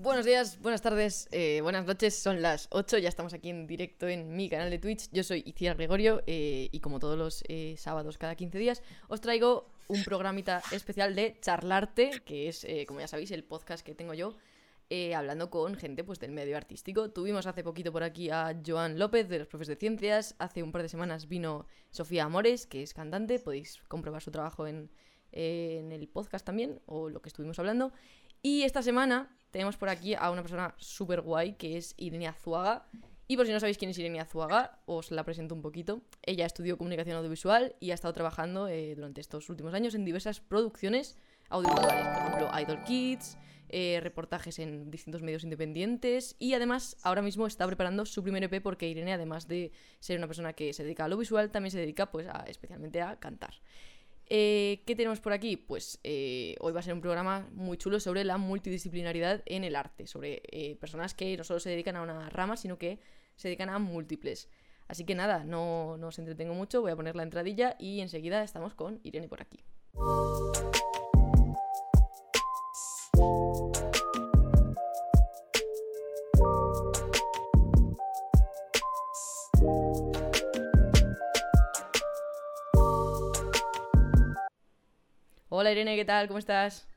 Buenos días, buenas tardes, eh, buenas noches, son las 8, ya estamos aquí en directo en mi canal de Twitch. Yo soy Iciar Gregorio eh, y como todos los eh, sábados cada 15 días os traigo un programita especial de Charlarte, que es, como ya sabéis, el podcast que tengo yo hablando con gente pues, del medio artístico. Tuvimos hace poquito por aquí a Joan López de los Profes de Ciencias, hace un par de semanas vino Sofía Amores, que es cantante, podéis comprobar su trabajo en, en el podcast también, o lo que estuvimos hablando. Y esta semana tenemos por aquí a una persona súper guay que es Irene Azuaga. Y por si no sabéis quién es Irene Azuaga, os la presento un poquito. Ella estudió comunicación audiovisual y ha estado trabajando eh, durante estos últimos años en diversas producciones audiovisuales. Por ejemplo, Idol Kids, eh, reportajes en distintos medios independientes y además ahora mismo está preparando su primer EP porque Irene, además de ser una persona que se dedica a lo visual, también se dedica pues especialmente a cantar. Eh, ¿Qué tenemos por aquí? Pues eh, hoy va a ser un programa muy chulo sobre la multidisciplinaridad en el arte, sobre eh, personas que no solo se dedican a una rama, sino que se dedican a múltiples. Así que nada, no, no os entretengo mucho, voy a poner la entradilla y enseguida estamos con Irene por aquí. Hola Irene, ¿qué tal? ¿Cómo estás?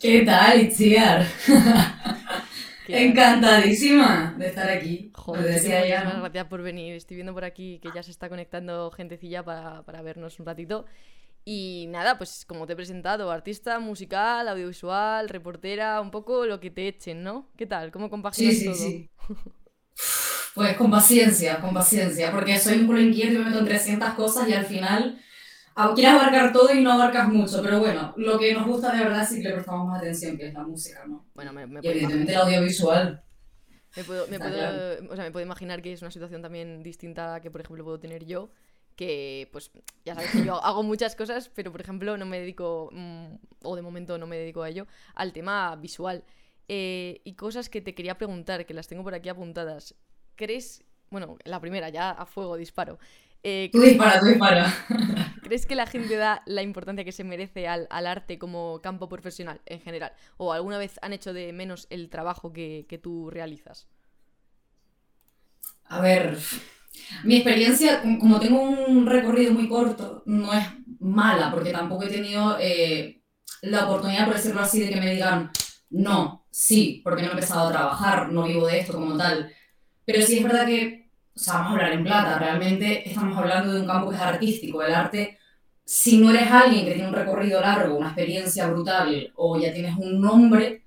¿Qué tal, Itziar? ¿Qué- Encantadísima de estar aquí. Joder, Lo decía ya, muchísimas ¿no? gracias por venir. Estoy viendo por aquí que ya se está conectando gentecilla para, para vernos un ratito. Y nada, pues como te he presentado, artista, musical, audiovisual, reportera, un poco lo que te echen, ¿no? ¿Qué tal? ¿Cómo Sí, compaginas sí, todo? sí. Pues con paciencia, con paciencia, porque soy un culo inquieto y me meto en 300 cosas y al final quieres abarcar todo y no abarcas mucho, pero bueno, lo que nos gusta de verdad sí que le prestamos más atención, que es la música, ¿no? Bueno, me, me Y evidentemente el audiovisual. me puedo- me puedo- o sea, me puedo imaginar que es una situación también distinta a la que, por ejemplo, puedo tener yo. Que, pues, ya sabes que yo hago muchas cosas, pero, por ejemplo, no me dedico, mm, o de momento no me dedico a ello, al tema visual. Eh, y cosas que te quería preguntar, que las tengo por aquí apuntadas. ¿Crees, bueno, la primera, ya a fuego, disparo. Eh, Tú dispara, tú dispara. ¿Crees que la gente da la importancia que se merece al, al arte como campo profesional en general? ¿O alguna vez han hecho de menos el trabajo que, que tú realizas? A ver, mi experiencia, com- como tengo un recorrido muy corto, no es mala, porque tampoco he tenido eh, la oportunidad, por decirlo así, de que me digan, no, sí, porque no he empezado a trabajar, no vivo de esto como tal. Pero sí es verdad que, o sea, vamos a hablar en plata, realmente estamos hablando de un campo que es artístico, el arte, si no eres alguien que tiene un recorrido largo, una experiencia brutal, o ya tienes un nombre,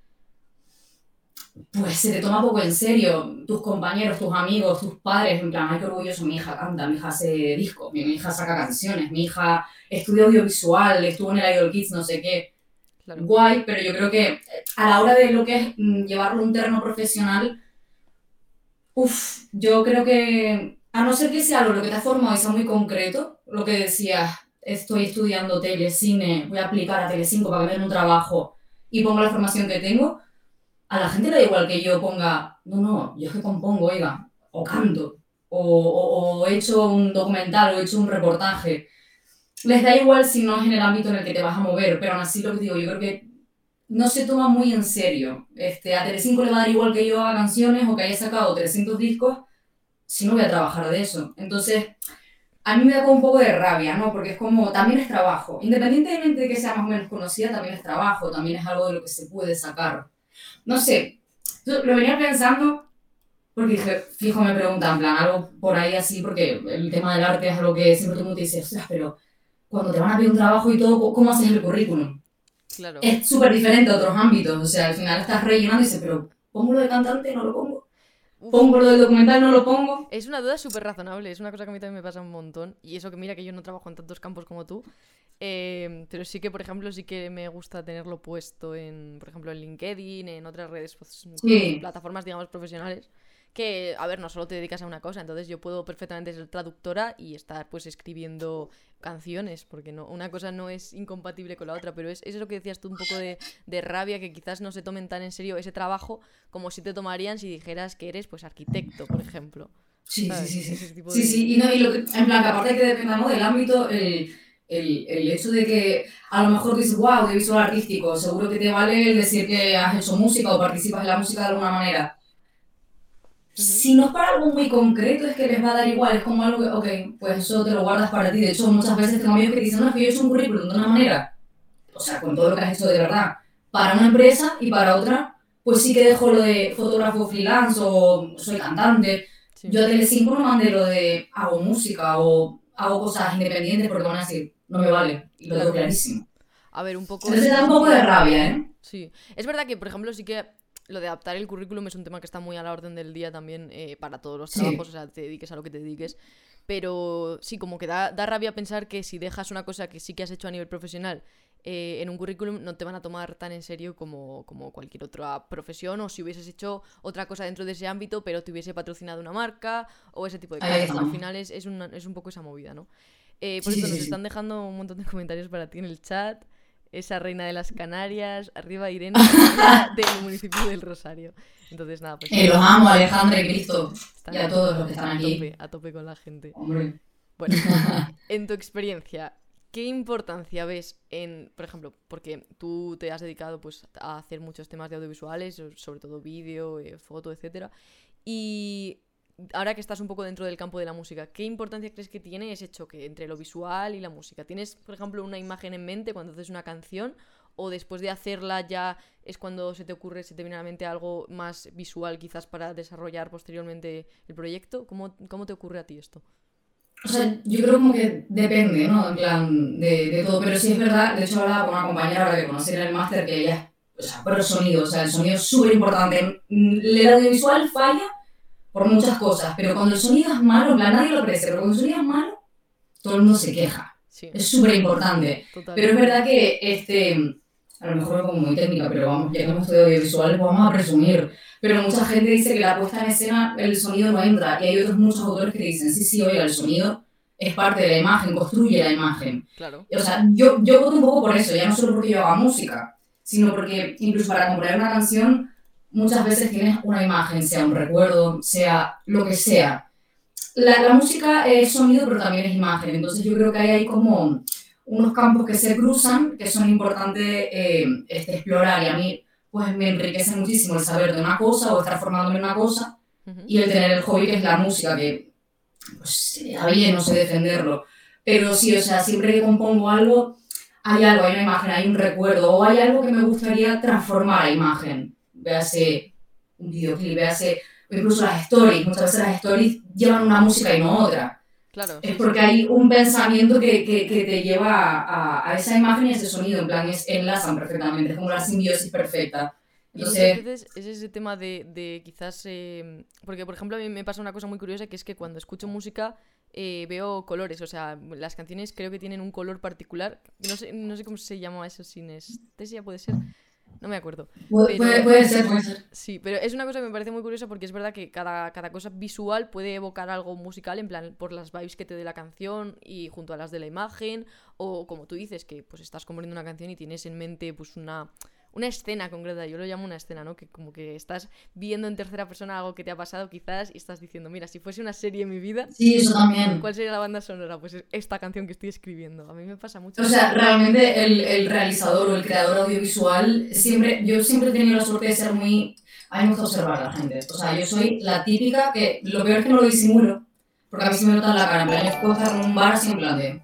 pues se te toma poco en serio. Tus compañeros, tus amigos, tus padres, en plan, ay, qué orgulloso, mi hija canta, mi hija hace discos, mi, hija saca canciones, mi hija estudia audiovisual, estuvo en el Idol Kids, no sé qué. Claro. Guay, pero yo creo que a la hora de lo que es mm, llevarlo a un terreno profesional, uff, yo creo que, a no ser que sea algo lo que te ha formado y sea muy concreto, lo que decías, estoy estudiando tele, cine, voy a aplicar a Telecinco para que me den un trabajo y pongo la formación que tengo, a la gente le da igual que yo ponga, no, no, yo es que compongo, oiga, o canto, o, o, o he hecho un documental, o he hecho un reportaje. Les da igual si no es en el ámbito en el que te vas a mover, pero aún así lo que digo, yo creo que no se toma muy en serio. Este, a Telecinco le va a dar igual que yo haga canciones o que haya sacado 300 discos, si no voy a trabajar de eso. Entonces, a mí me da como un poco de rabia, ¿no? Porque es como, también es trabajo. Independientemente de que sea más o menos conocida, también es trabajo, también es algo de lo que se puede sacar. No sé, yo lo venía pensando porque dije, fijo, me preguntan, plan, algo por ahí así, porque el tema del arte es algo que siempre todo el mundo te dice, pero cuando te van a pedir un trabajo y todo, ¿cómo haces el currículum? Claro. Es súper diferente a otros ámbitos, o sea, al final estás rellenando y dices, pero ¿pongo lo de cantante? No lo pongo. ¿Pongo lo del documental? No lo pongo. Es una duda súper razonable, es una cosa que a mí también me pasa un montón. Y eso que mira que yo no trabajo en tantos campos como tú. eh, pero sí que, por ejemplo, sí que me gusta tenerlo puesto en, por ejemplo, en LinkedIn, en otras redes, pues, Sí. plataformas, digamos, profesionales. Que, a ver, no solo te dedicas a una cosa, entonces yo puedo perfectamente ser traductora y estar pues escribiendo canciones, porque no, una cosa no es incompatible con la otra, pero es, es eso que decías tú, un poco de, de rabia, que quizás no se tomen tan en serio ese trabajo como si te tomarían si dijeras que eres pues arquitecto, por ejemplo. Sí, sí, ¿sabes? sí, sí. Sí, de- sí, y, no, y lo que, en plan, que aparte que dependa ¿no? del ámbito, el, El, el, hecho de que a lo mejor dices, wow, audiovisual artístico, seguro que te vale el decir que has hecho música o participas en la música de alguna manera. Si no es para algo muy concreto, es que les va a dar igual, es como algo que, ok, pues eso te lo guardas para ti. De hecho, muchas veces tengo amigos que dicen, no, es que yo he hecho un currículum de una manera, o sea, con todo lo que has hecho de verdad, para una empresa y para otra, pues sí que dejo lo de fotógrafo freelance o soy cantante. Yo a Telecinco no mandé lo de hago música o hago cosas independientes porque van a decir, no me vale, y lo tengo clarísimo. A ver, un poco... Entonces da un poco de rabia, ¿eh? Sí. Es verdad que, por ejemplo, sí que lo de adaptar el currículum es un tema que está muy a la orden del día también eh, para todos los trabajos, o sea, te dediques a lo que te dediques. Pero sí, como que da, da, rabia pensar que si dejas una cosa que sí que has hecho a nivel profesional eh, en un currículum, no te van a tomar tan en serio como, como cualquier otra profesión, o si hubieses hecho otra cosa dentro de ese ámbito, pero te hubiese patrocinado una marca, o ese tipo de cosas. Al final es, es, una, es un poco esa movida, ¿no? Eh, por eso nos están dejando un montón de comentarios para ti en el chat esa reina de las Canarias, arriba Irene, del municipio del Rosario. Entonces, nada, pues. Eh, los amo, Alejandra y Cristo. Y a todos los que están aquí. A tope, a tope con la gente. Hombre. Bueno, en tu experiencia, ¿qué importancia ves en, por ejemplo, porque tú te has dedicado pues a hacer muchos temas de audiovisuales, sobre todo vídeo, eh, foto, etcétera, y ahora que estás un poco dentro del campo de la música, ¿qué importancia crees que tiene ese choque entre lo visual y la música? ¿Tienes, por ejemplo, una imagen en mente cuando haces una canción? ¿O después de hacerla ya es cuando se te ocurre, se te la mente algo más visual quizás para desarrollar posteriormente el proyecto? ¿Cómo, cómo te ocurre a ti esto? O sea, yo creo como que depende, ¿no? En plan, de, todo. Pero sí es verdad, de hecho hablaba con una compañera que conocí en el máster que ella o sea, por el sonido, o sea, el sonido es súper importante. El audiovisual falla por muchas cosas, pero cuando el sonido es malo, en plan, nadie lo aprecia, pero cuando el sonido es malo, todo el mundo se queja. Es súper importante. Pero es verdad que, este, a lo mejor como muy técnica, pero vamos, ya que hemos estudiado audiovisual, vamos a presumir. Pero mucha gente dice que la puesta en escena, el sonido no entra, y hay otros muchos autores que dicen, sí, sí, oiga, el sonido es parte de la imagen, construye la imagen. Claro. O sea, yo, yo voto un poco por eso, ya no solo porque yo haga música, sino porque incluso para comprar una canción muchas veces tienes una imagen, sea un recuerdo, sea lo que sea. La, la, música es sonido, pero también es imagen. Entonces yo creo que hay, hay como unos campos que se cruzan, que son importantes eh, este, explorar. Y a mí pues me enriquece muchísimo el saber de una cosa o estar formándome en una cosa y el tener el hobby que es la música, que pues está bien, no sé defenderlo. Pero sí, o sea, siempre que compongo algo, hay algo, hay una imagen, hay un recuerdo o hay algo que me gustaría transformar a imagen véase un videoclip, véase incluso las stories. Muchas veces las stories llevan una música y no otra. Claro. Es porque hay un pensamiento que, que, que te lleva a, a, esa imagen y ese sonido, en plan, es, enlazan perfectamente, es como la simbiosis perfecta. Entonces... veces es ese tema de, de quizás... Eh, porque, por ejemplo, a mí me pasa una cosa muy curiosa, que es que cuando escucho música eh, veo colores, o sea, las canciones creo que tienen un color particular. No sé, no sé cómo se llama eso, sinestesia puede ser. No me acuerdo. puede, ser, puede ser. Sí, pero es una cosa que me parece muy curiosa porque es verdad que cada, cada cosa visual puede evocar algo musical, en plan, por las vibes que te dé la canción y junto a las de la imagen, o como tú dices, que pues estás componiendo una canción y tienes en mente pues una una escena concreta, yo lo llamo una escena, ¿no? Que como que estás viendo en tercera persona algo que te ha pasado quizás y estás diciendo, mira, si fuese una serie en mi vida, sí, eso también. ¿cuál sería la banda sonora? Pues esta canción que estoy escribiendo. A mí me pasa mucho. O sea, realmente el, el realizador o el creador audiovisual, siempre, yo siempre he tenido la suerte de ser muy... A mí me gusta observar a la gente. O sea, yo soy la típica que lo peor es que no lo disimulo, porque a mí se me nota en la cara. En plan, yo puedo estar en un bar así en plan de...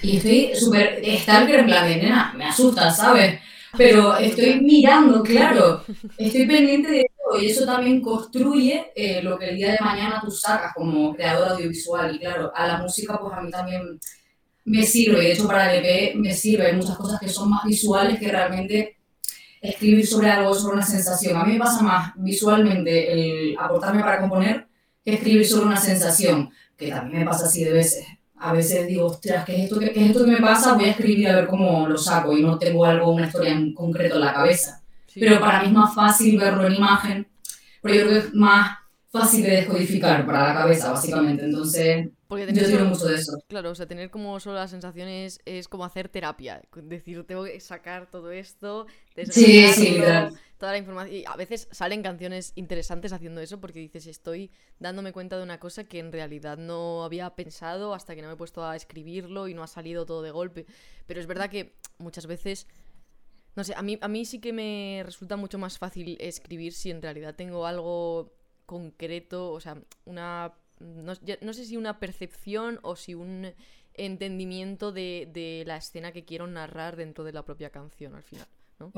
Y estoy súper stalker en plan de, nena, me asusta, ¿sabes? Pero estoy mirando, claro, estoy pendiente de eso y eso también construye eh, lo que el día de mañana tú sacas como creador audiovisual. Y claro, a la música pues a mí también me sirve, de hecho para el EP me sirve, hay muchas cosas que son más visuales que realmente escribir sobre algo, sobre una sensación. A mí me pasa más visualmente el aportarme para componer que escribir sobre una sensación, que también me pasa así de veces a veces digo, ostras, ¿qué es, esto, ¿qué, es esto que me pasa? Voy a escribir a ver cómo lo saco y no tengo algo, una historia en concreto en la cabeza. Pero para mí es más fácil verlo en imagen, pero yo creo que es más fácil de descodificar para la cabeza, básicamente. Entonces, yo tiro mucho de eso. Claro, o sea, tener como solo las sensaciones es como hacer terapia. Decir, tengo que sacar todo esto, sí, sí, toda la información. Y a veces salen canciones interesantes haciendo eso porque dices, estoy dándome cuenta de una cosa que en realidad no había pensado hasta que no me he puesto a escribirlo y no ha salido todo de golpe. Pero es verdad que muchas veces no sé, a mí, a mí sí que me resulta mucho más fácil escribir si en realidad tengo algo concreto, o sea, una... No, sé si una percepción o si un entendimiento de, de, la escena que quiero narrar dentro de la propia canción al final, ¿no?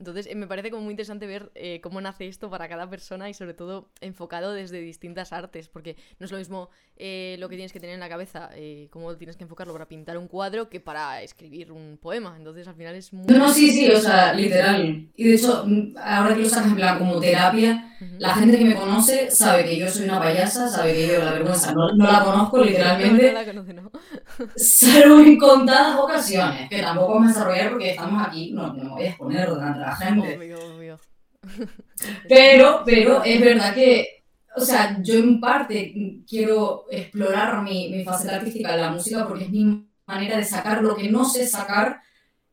Entonces, eh, me parece como muy interesante ver eh, cómo nace esto para cada persona y sobre todo enfocado desde distintas artes, porque no es lo mismo eh, lo que tienes que tener en la cabeza, cómo tienes que enfocarlo para pintar un cuadro que para escribir un poema. Entonces, al final es muy... No, no, sí, sí, o sea, literal. Y de hecho, mm, ahora que lo sacas en plan como terapia, la gente que me conoce sabe que yo soy una payasa, sabe que yo la vergüenza no, no la conozco literalmente. No, la conoce, ¿no? Salvo en contadas ocasiones, que tampoco vamos a desarrollar porque estamos aquí, no, no me voy a exponer delante de la gente. Obvio, obvio. Pero, pero es verdad que, o sea, yo en parte quiero explorar mi, mi faceta artística de la música porque es mi manera de sacar lo que no sé sacar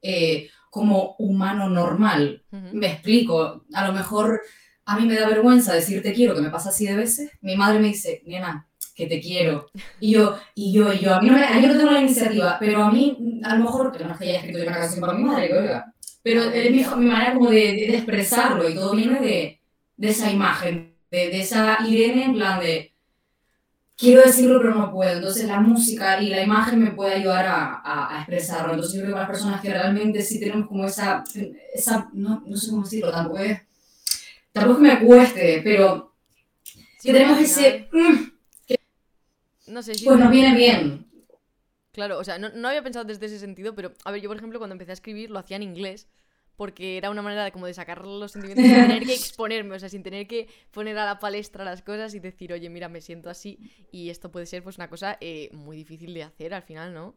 eh, como humano normal. Me explico, a lo mejor a mí me da vergüenza decir te quiero, que me pasa así de veces. Mi madre me dice, nena, que te quiero. Y yo, y yo, y yo, a mí no, me, yo no tengo la iniciativa, pero a mí, a lo mejor, que no es que haya escrito yo una canción para mi madre, que oiga, pero es mi, mi manera como de, de, expresarlo y todo viene de, de esa imagen, de, esa Irene en plan de, quiero decirlo pero no puedo, entonces la música y la imagen me puede ayudar a, a, a expresarlo, entonces yo creo que las personas que realmente sí tenemos como esa, esa no, no sé cómo decirlo, tampoco es, tampoco es que me cueste, pero sí, que tenemos ese... Mm, no sé si. Pues nos viene bien. Claro, o sea, no, no, había pensado desde ese sentido, pero a ver, yo por ejemplo cuando empecé a escribir lo hacía en inglés, porque era una manera de como de sacar los sentimientos sin tener que exponerme, o sea, sin tener que poner a la palestra las cosas y decir, oye, mira, me siento así, y esto puede ser pues una cosa eh, muy difícil de hacer al final, ¿no?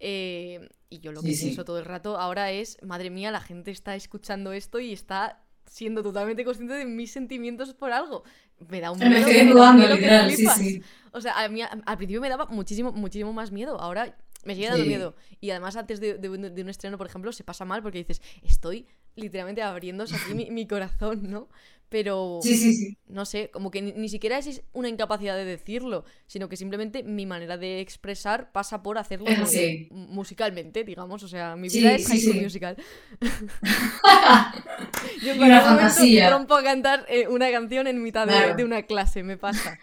Eh, y yo lo que sí, pienso sí. todo el rato ahora es, madre mía, la gente está escuchando esto y está siendo totalmente consciente de mis sentimientos por algo. Me da un miedo. Me estoy dudando, literal, sí, sí. O sea, a mí al principio me daba muchísimo, muchísimo más miedo. Ahora me sigue dando sí. miedo. Y además, antes de, de, de, un estreno, por ejemplo, se pasa mal porque dices, estoy literalmente abriéndose aquí mi, mi, corazón, ¿no? Pero. Sí, sí, sí. No sé, como que ni, ni, siquiera es una incapacidad de decirlo, sino que simplemente mi manera de expresar pasa por hacerlo sí. musicalmente, digamos. O sea, mi vida es High School Musical. Yo una fantasía. rompo a cantar eh, una canción en mitad claro. de, de una clase, me pasa.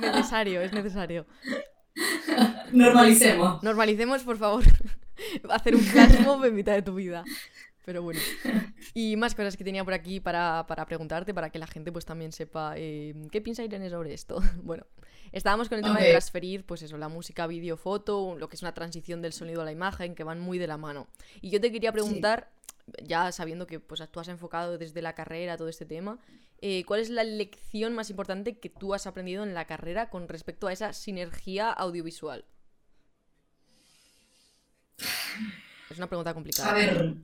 necesario, es necesario. Normalicemos. Normalicemos, por favor, hacer un flash mob en mitad de tu vida. Pero bueno. Y más cosas que tenía por aquí para, para preguntarte, para que la gente pues también sepa eh, qué piensa Irene sobre esto. Bueno, estábamos con el tema okay. de transferir, pues eso, la música, vídeo, foto, lo que es una transición del sonido a la imagen, que van muy de la mano. Y yo te quería preguntar, sí. ya sabiendo que pues tú has enfocado desde la carrera todo este tema, eh, ¿cuál es la lección más importante que tú has aprendido en la carrera con respecto a esa sinergia audiovisual? Es una pregunta complicada. A ver,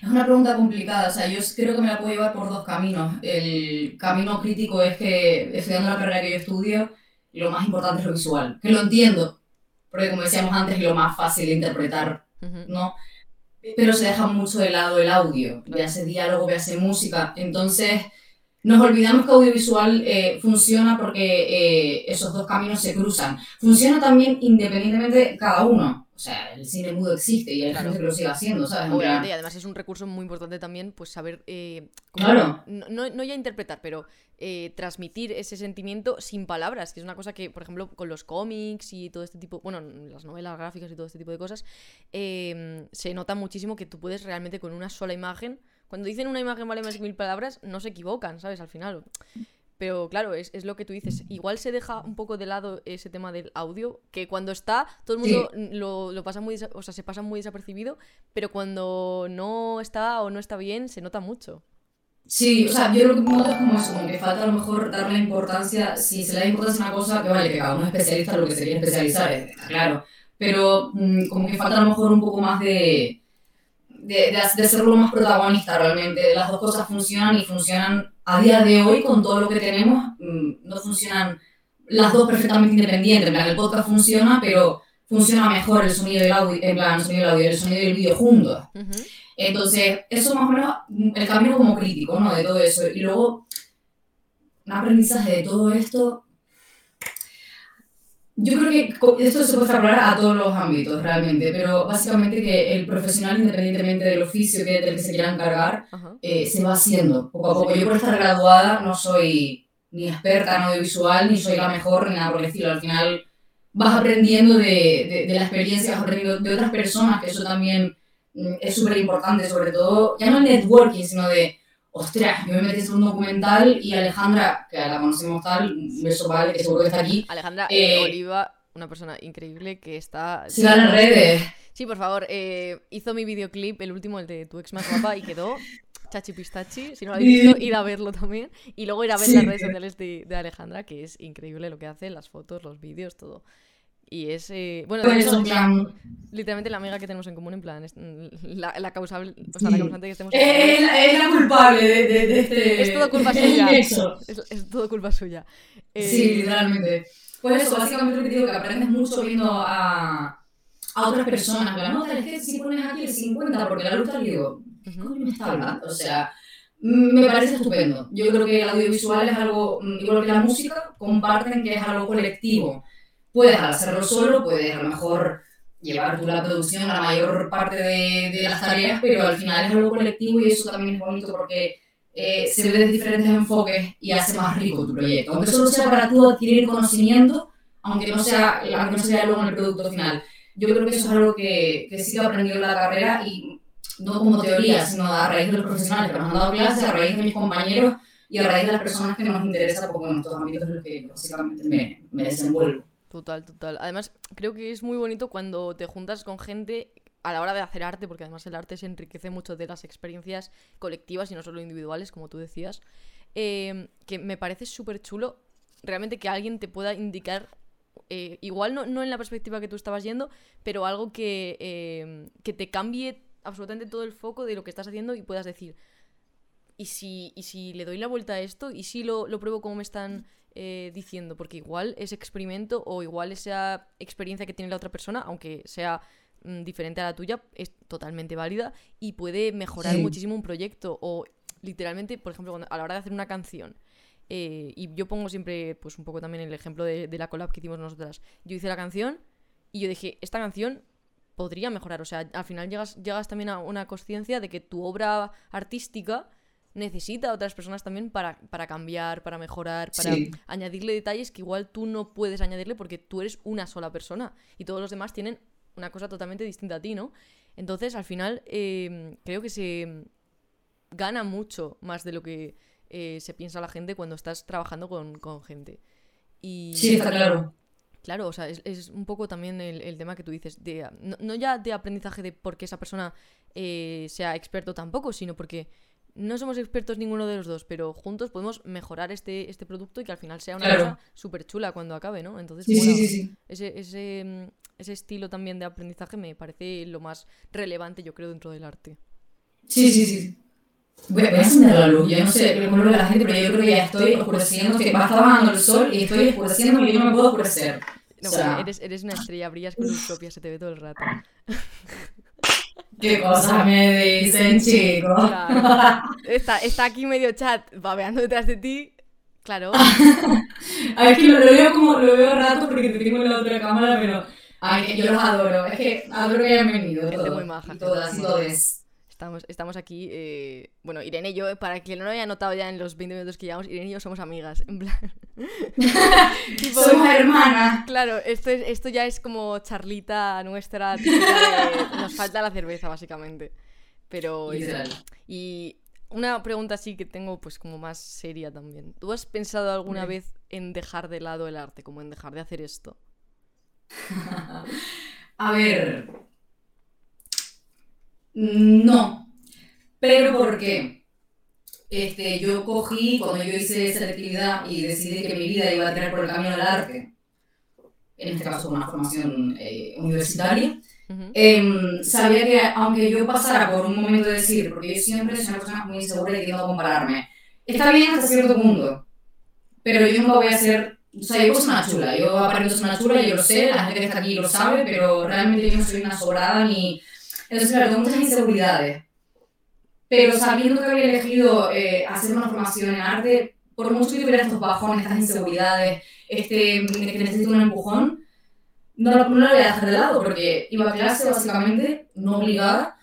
es una pregunta complicada, o sea, yo creo que me la puedo llevar por dos caminos. El camino crítico es que estudiando la carrera que yo estudio, lo más importante es lo visual, que lo entiendo, porque como decíamos antes, es lo más fácil de interpretar, ¿no? Pero se deja mucho de lado el audio, hace diálogo, hace música, entonces nos olvidamos que audiovisual eh, funciona porque eh, esos dos caminos se cruzan. Funciona también independientemente cada uno. O sea, el cine mudo existe y hay claro. gente que lo sigue haciendo, ¿sabes? Obviamente, y además es un recurso muy importante también, pues saber, eh, claro. no, no, ya interpretar, pero eh, transmitir ese sentimiento sin palabras, que es una cosa que, por ejemplo, con los cómics y todo este tipo, bueno, las novelas gráficas y todo este tipo de cosas, eh, se nota muchísimo que tú puedes realmente con una sola imagen, cuando dicen una imagen vale más que mil palabras, no se equivocan, ¿sabes? Al final. Pero claro, es, es, lo que tú dices. Igual se deja un poco de lado ese tema del audio, que cuando está, todo el mundo sí. lo, lo, pasa muy, o sea, se pasa muy desapercibido, pero cuando no está o no está bien, se nota mucho. Sí, o sea, yo lo que noto es como eso, como que falta a lo mejor darle importancia, si se le da importancia a una cosa, que vale, que cada uno es especialista en lo que se quiere especializar, está claro, pero mmm, como que falta a lo mejor un poco más de, de, de, de serlo más protagonista realmente. Las dos cosas funcionan y funcionan a día de hoy, con todo lo que tenemos, no funcionan las dos perfectamente independientes. En plan, el podcast funciona, pero funciona mejor el sonido del audio, en plan, el sonido del audio y el sonido del vídeo juntos. Uh -huh. Entonces, eso más o menos, el camino como crítico, ¿no? De todo eso. Y luego, un aprendizaje de todo esto, yo creo que esto se puede hablar a todos los ámbitos realmente, pero básicamente que el profesional, independientemente del oficio que, del que se quiera encargar, eh, se va haciendo poco a poco. Yo por estar graduada no soy ni experta en audiovisual, ni soy la mejor, ni nada por el estilo. Al final vas aprendiendo de, de, la experiencia, vas aprendiendo de otras personas, que eso también mm, es súper importante, sobre todo, ya no el networking, sino de ostras, yo me metí en un documental y Alejandra, que la conocemos tal, un beso vale, que seguro que está aquí. Alejandra eh, Oliva, una persona increíble que está... Sí, en las redes. Sí, por favor, eh, hizo mi videoclip, el último, el de tu ex más guapa, y quedó chachi pistachi. Si no lo habéis visto, ir a verlo también. Y luego ir a ver las redes sociales de, de, Alejandra, que es increíble lo que hace, las fotos, los vídeos, todo. Y es. Eh, bueno, de hecho, plan... literalmente la amiga que tenemos en común, en plan, es la, la causable, o sea, la causante que estemos. Es, es, la culpable de, de, este. Es todo culpa suya. Es, es, todo culpa suya. Eh... Sí, literalmente. Pues eso, básicamente lo que digo, que aprendes mucho viendo a, a otras personas. La nota es que si pones aquí el 50, porque la luz está, digo, ¿qué coño me está hablando? O sea. Me parece estupendo. Yo creo que el audiovisual es algo, mm, igual que la música, comparten que es algo colectivo Puedes hacerlo solo, puedes a lo mejor llevar tú la producción la mayor parte de, de las tareas, pero al final es algo colectivo y eso también es bonito porque eh, se ve desde diferentes enfoques y hace más rico tu proyecto. Aunque solo sea para tú adquirir conocimiento, aunque no sea, aunque no sea luego en el producto final. Yo creo que eso es algo que, que sí que he aprendido en la carrera y no como teoría, sino a raíz de los profesionales que nos han dado clases, a raíz de mis compañeros y a raíz de las personas que nos interesan, porque en estos ámbitos en los que básicamente me, me desenvuelvo. Total, total. Además, creo que es muy bonito cuando te juntas con gente a la hora de hacer arte, porque además el arte se enriquece mucho de las experiencias colectivas y no solo individuales, como tú decías. Eh, que me parece súper chulo realmente que alguien te pueda indicar, eh, igual no, no, en la perspectiva que tú estabas yendo, pero algo que, eh, que te cambie absolutamente todo el foco de lo que estás haciendo y puedas decir, ¿y si, y si le doy la vuelta a esto? ¿Y si lo, lo pruebo como me están eh, diciendo, porque igual ese experimento o igual esa experiencia que tiene la otra persona, aunque sea mm, diferente a la tuya, es totalmente válida y puede mejorar muchísimo un proyecto o literalmente, por ejemplo, a la hora de hacer una canción. Eh, y yo pongo siempre, pues un poco también el ejemplo de, la collab que hicimos nosotras. Yo hice la canción y yo dije, esta canción podría mejorar. O sea, al final llegas, llegas también a una conciencia de que tu obra artística necesita a otras personas también para, para cambiar, para mejorar, para añadirle detalles que igual tú no puedes añadirle porque tú eres una sola persona y todos los demás tienen una cosa totalmente distinta a ti, ¿no? Entonces, al final, em, creo que se gana mucho más de lo que eh, se piensa la gente cuando estás trabajando con, gente. Y, sí, está claro. Claro, o sea, es, un poco también el, tema que tú dices, de, no, ya de aprendizaje de por qué esa persona eh, sea experto tampoco, sino porque no somos expertos ninguno de los dos, pero juntos podemos mejorar este, este producto y que al final sea una cosa súper chula cuando acabe, ¿no? Entonces, ese, ese, mm, ese, estilo también de aprendizaje me parece lo más relevante, yo creo, dentro del arte. Sí, sí, sí. Voy a, encender la luz, yo no sé cómo lo ve la gente, pero yo creo que ya estoy oscureciendo, que va bajando el sol y estoy oscureciendo y yo no me puedo oscurecer. No, o eres, eres una estrella, brillas con luz propia, se te ve todo el rato. ¿Qué cosa me dicen, chicos? Está, está aquí medio chat babeando detrás de ti. Claro. a ver, es que lo, veo como, lo veo rato porque te tengo en la otra cámara, pero ay, yo los adoro. Es que adoro que hayan venido. Todo, muy maja. Y todas y todos. Estamos, estamos aquí, eh, bueno, Irene y yo, para quien no lo haya notado ya en los 20 minutos que llevamos, Irene y yo somos amigas, en plan... somos hermanas. Claro, esto, es, esto ya es como charlita nuestra, nos falta la cerveza, básicamente. Pero... y una pregunta así que tengo pues como más seria también. ¿Tú has pensado alguna vez en dejar de lado el arte, como en dejar de hacer esto? A ver, no, pero ¿por qué? Este, yo cogí, cuando yo hice selectividad y decidí que mi vida iba a tener por el camino del arte, en este caso una formación eh, universitaria, em, sabía que aunque yo pasara por un momento de decir, porque yo siempre soy una persona muy insegura y tiendo a compararme, está bien hasta cierto punto, pero yo nunca voy a ser, o sea, yo soy una chula, yo aparento ser una chula, yo lo sé, la gente que está aquí lo sabe, pero realmente yo no soy una sobrada ni entonces, claro, tengo muchas inseguridades. pero sabiendo que había elegido eh, hacer una formación en arte, por mucho que tuviera estos bajones, estas inseguridades, este, que necesito un empujón, no, no lo voy a dejar de lado porque iba a clase básicamente, no obligada,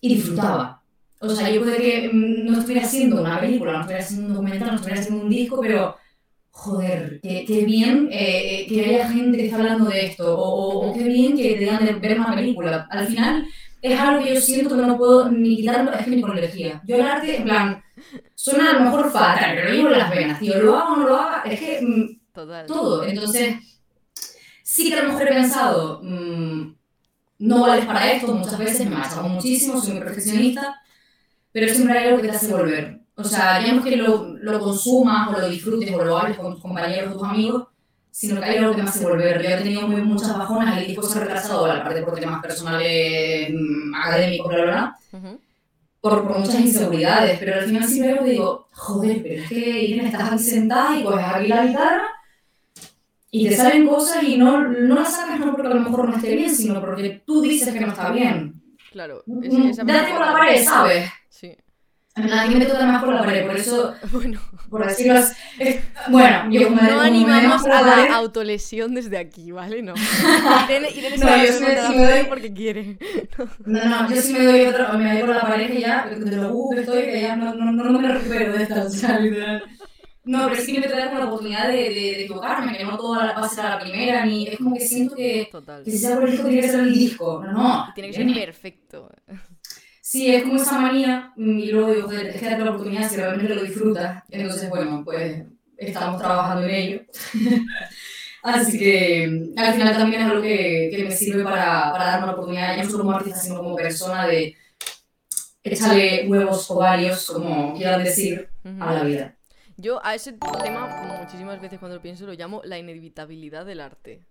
y disfrutaba. O sea, yo puede que no estuviera haciendo una película, no estuviera haciendo un documental, no estuviera haciendo un disco, pero joder, qué, bien eh, que haya gente que está hablando de esto, o, qué bien que te digan de ver una película. Al final es algo que yo siento que no puedo ni quitarlo, es que ni con energía. Yo el arte, en plan, suena a lo mejor fatal, pero en las venas, tío, lo hago o no lo haga, es que mm, todo. Entonces, sí que a lo mejor he pensado, mmm, no vales para esto, muchas veces me machado muchísimo, soy muy profesionista, pero siempre hay algo que te hace volver. O sea, ya no es que lo, lo consumas o lo disfrutes o lo hables con tus compañeros o tus amigos, sino que hay algo que me hace volver. Yo he tenido muy, muchas bajonas, el disco se ha retrasado, aparte por temas personales, mm, académicos, bla, bla, bla, por, por, muchas inseguridades, pero al final siempre algo digo, joder, pero es que Irene, estás aquí sentada y coges aquí la guitarra y te salen cosas y no, no las sacas no porque a lo mejor no esté bien, sino porque tú dices que no está bien. Claro. Es, esa ya tengo la pared, ¿sabes? Sí. Nadie me toca más por la pared, por eso, bueno. por decirlo así, bueno, yo como No animamos a la, autolesión desde aquí, ¿vale? No. Irene, Irene no, yo sí me, me doy porque quiere. No, no, yo sí me doy otro, me doy por la pared que ya, de lo uh, que estoy, que ya no, no, no, me recupero de esta, o sea, literal. No, pero sí que me trae la oportunidad de, de, de, equivocarme, que no toda la pase a la primera, ni es como que siento que, Total. que si sea por el disco tiene que ser el disco. No, no. Tiene que ser perfecto. Sí, es como esa manía, y luego digo, es que darte la oportunidad si realmente lo disfrutas. Entonces, bueno, pues estamos trabajando en ello. Así que al final también es algo que, que me sirve para, para darme la oportunidad, ya no solo como artista, sino como persona, de echarle huevos ovarios, como quieran decir, a la vida. Yo a ese tema muchísimas veces cuando lo pienso lo llamo la inevitabilidad del arte.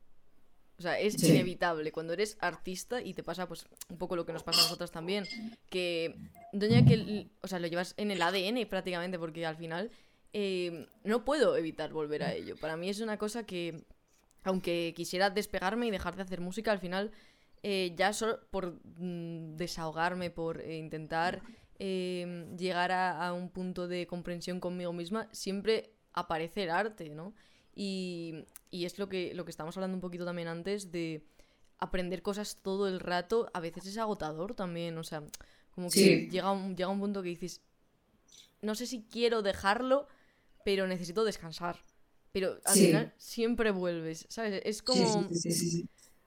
O sea, es inevitable. Cuando eres artista y te pasa pues un poco lo que nos pasa a nosotros también, que doña que o sea, lo llevas en el ADN prácticamente porque al final eh, no puedo evitar volver a ello. Para mí es una cosa que aunque quisiera despegarme y dejar de hacer música, al final eh, ya solo por mm, desahogarme, por eh, intentar Em, llegar a, un punto de comprensión conmigo misma, siempre aparece el arte, ¿no? Y, es lo que, lo que estamos hablando un poquito también antes de aprender cosas todo el rato, a veces es agotador también, o sea, como que llega, un, llega un punto que dices, no sé si quiero dejarlo, pero necesito descansar. Pero al final siempre vuelves, ¿sabes? Es como...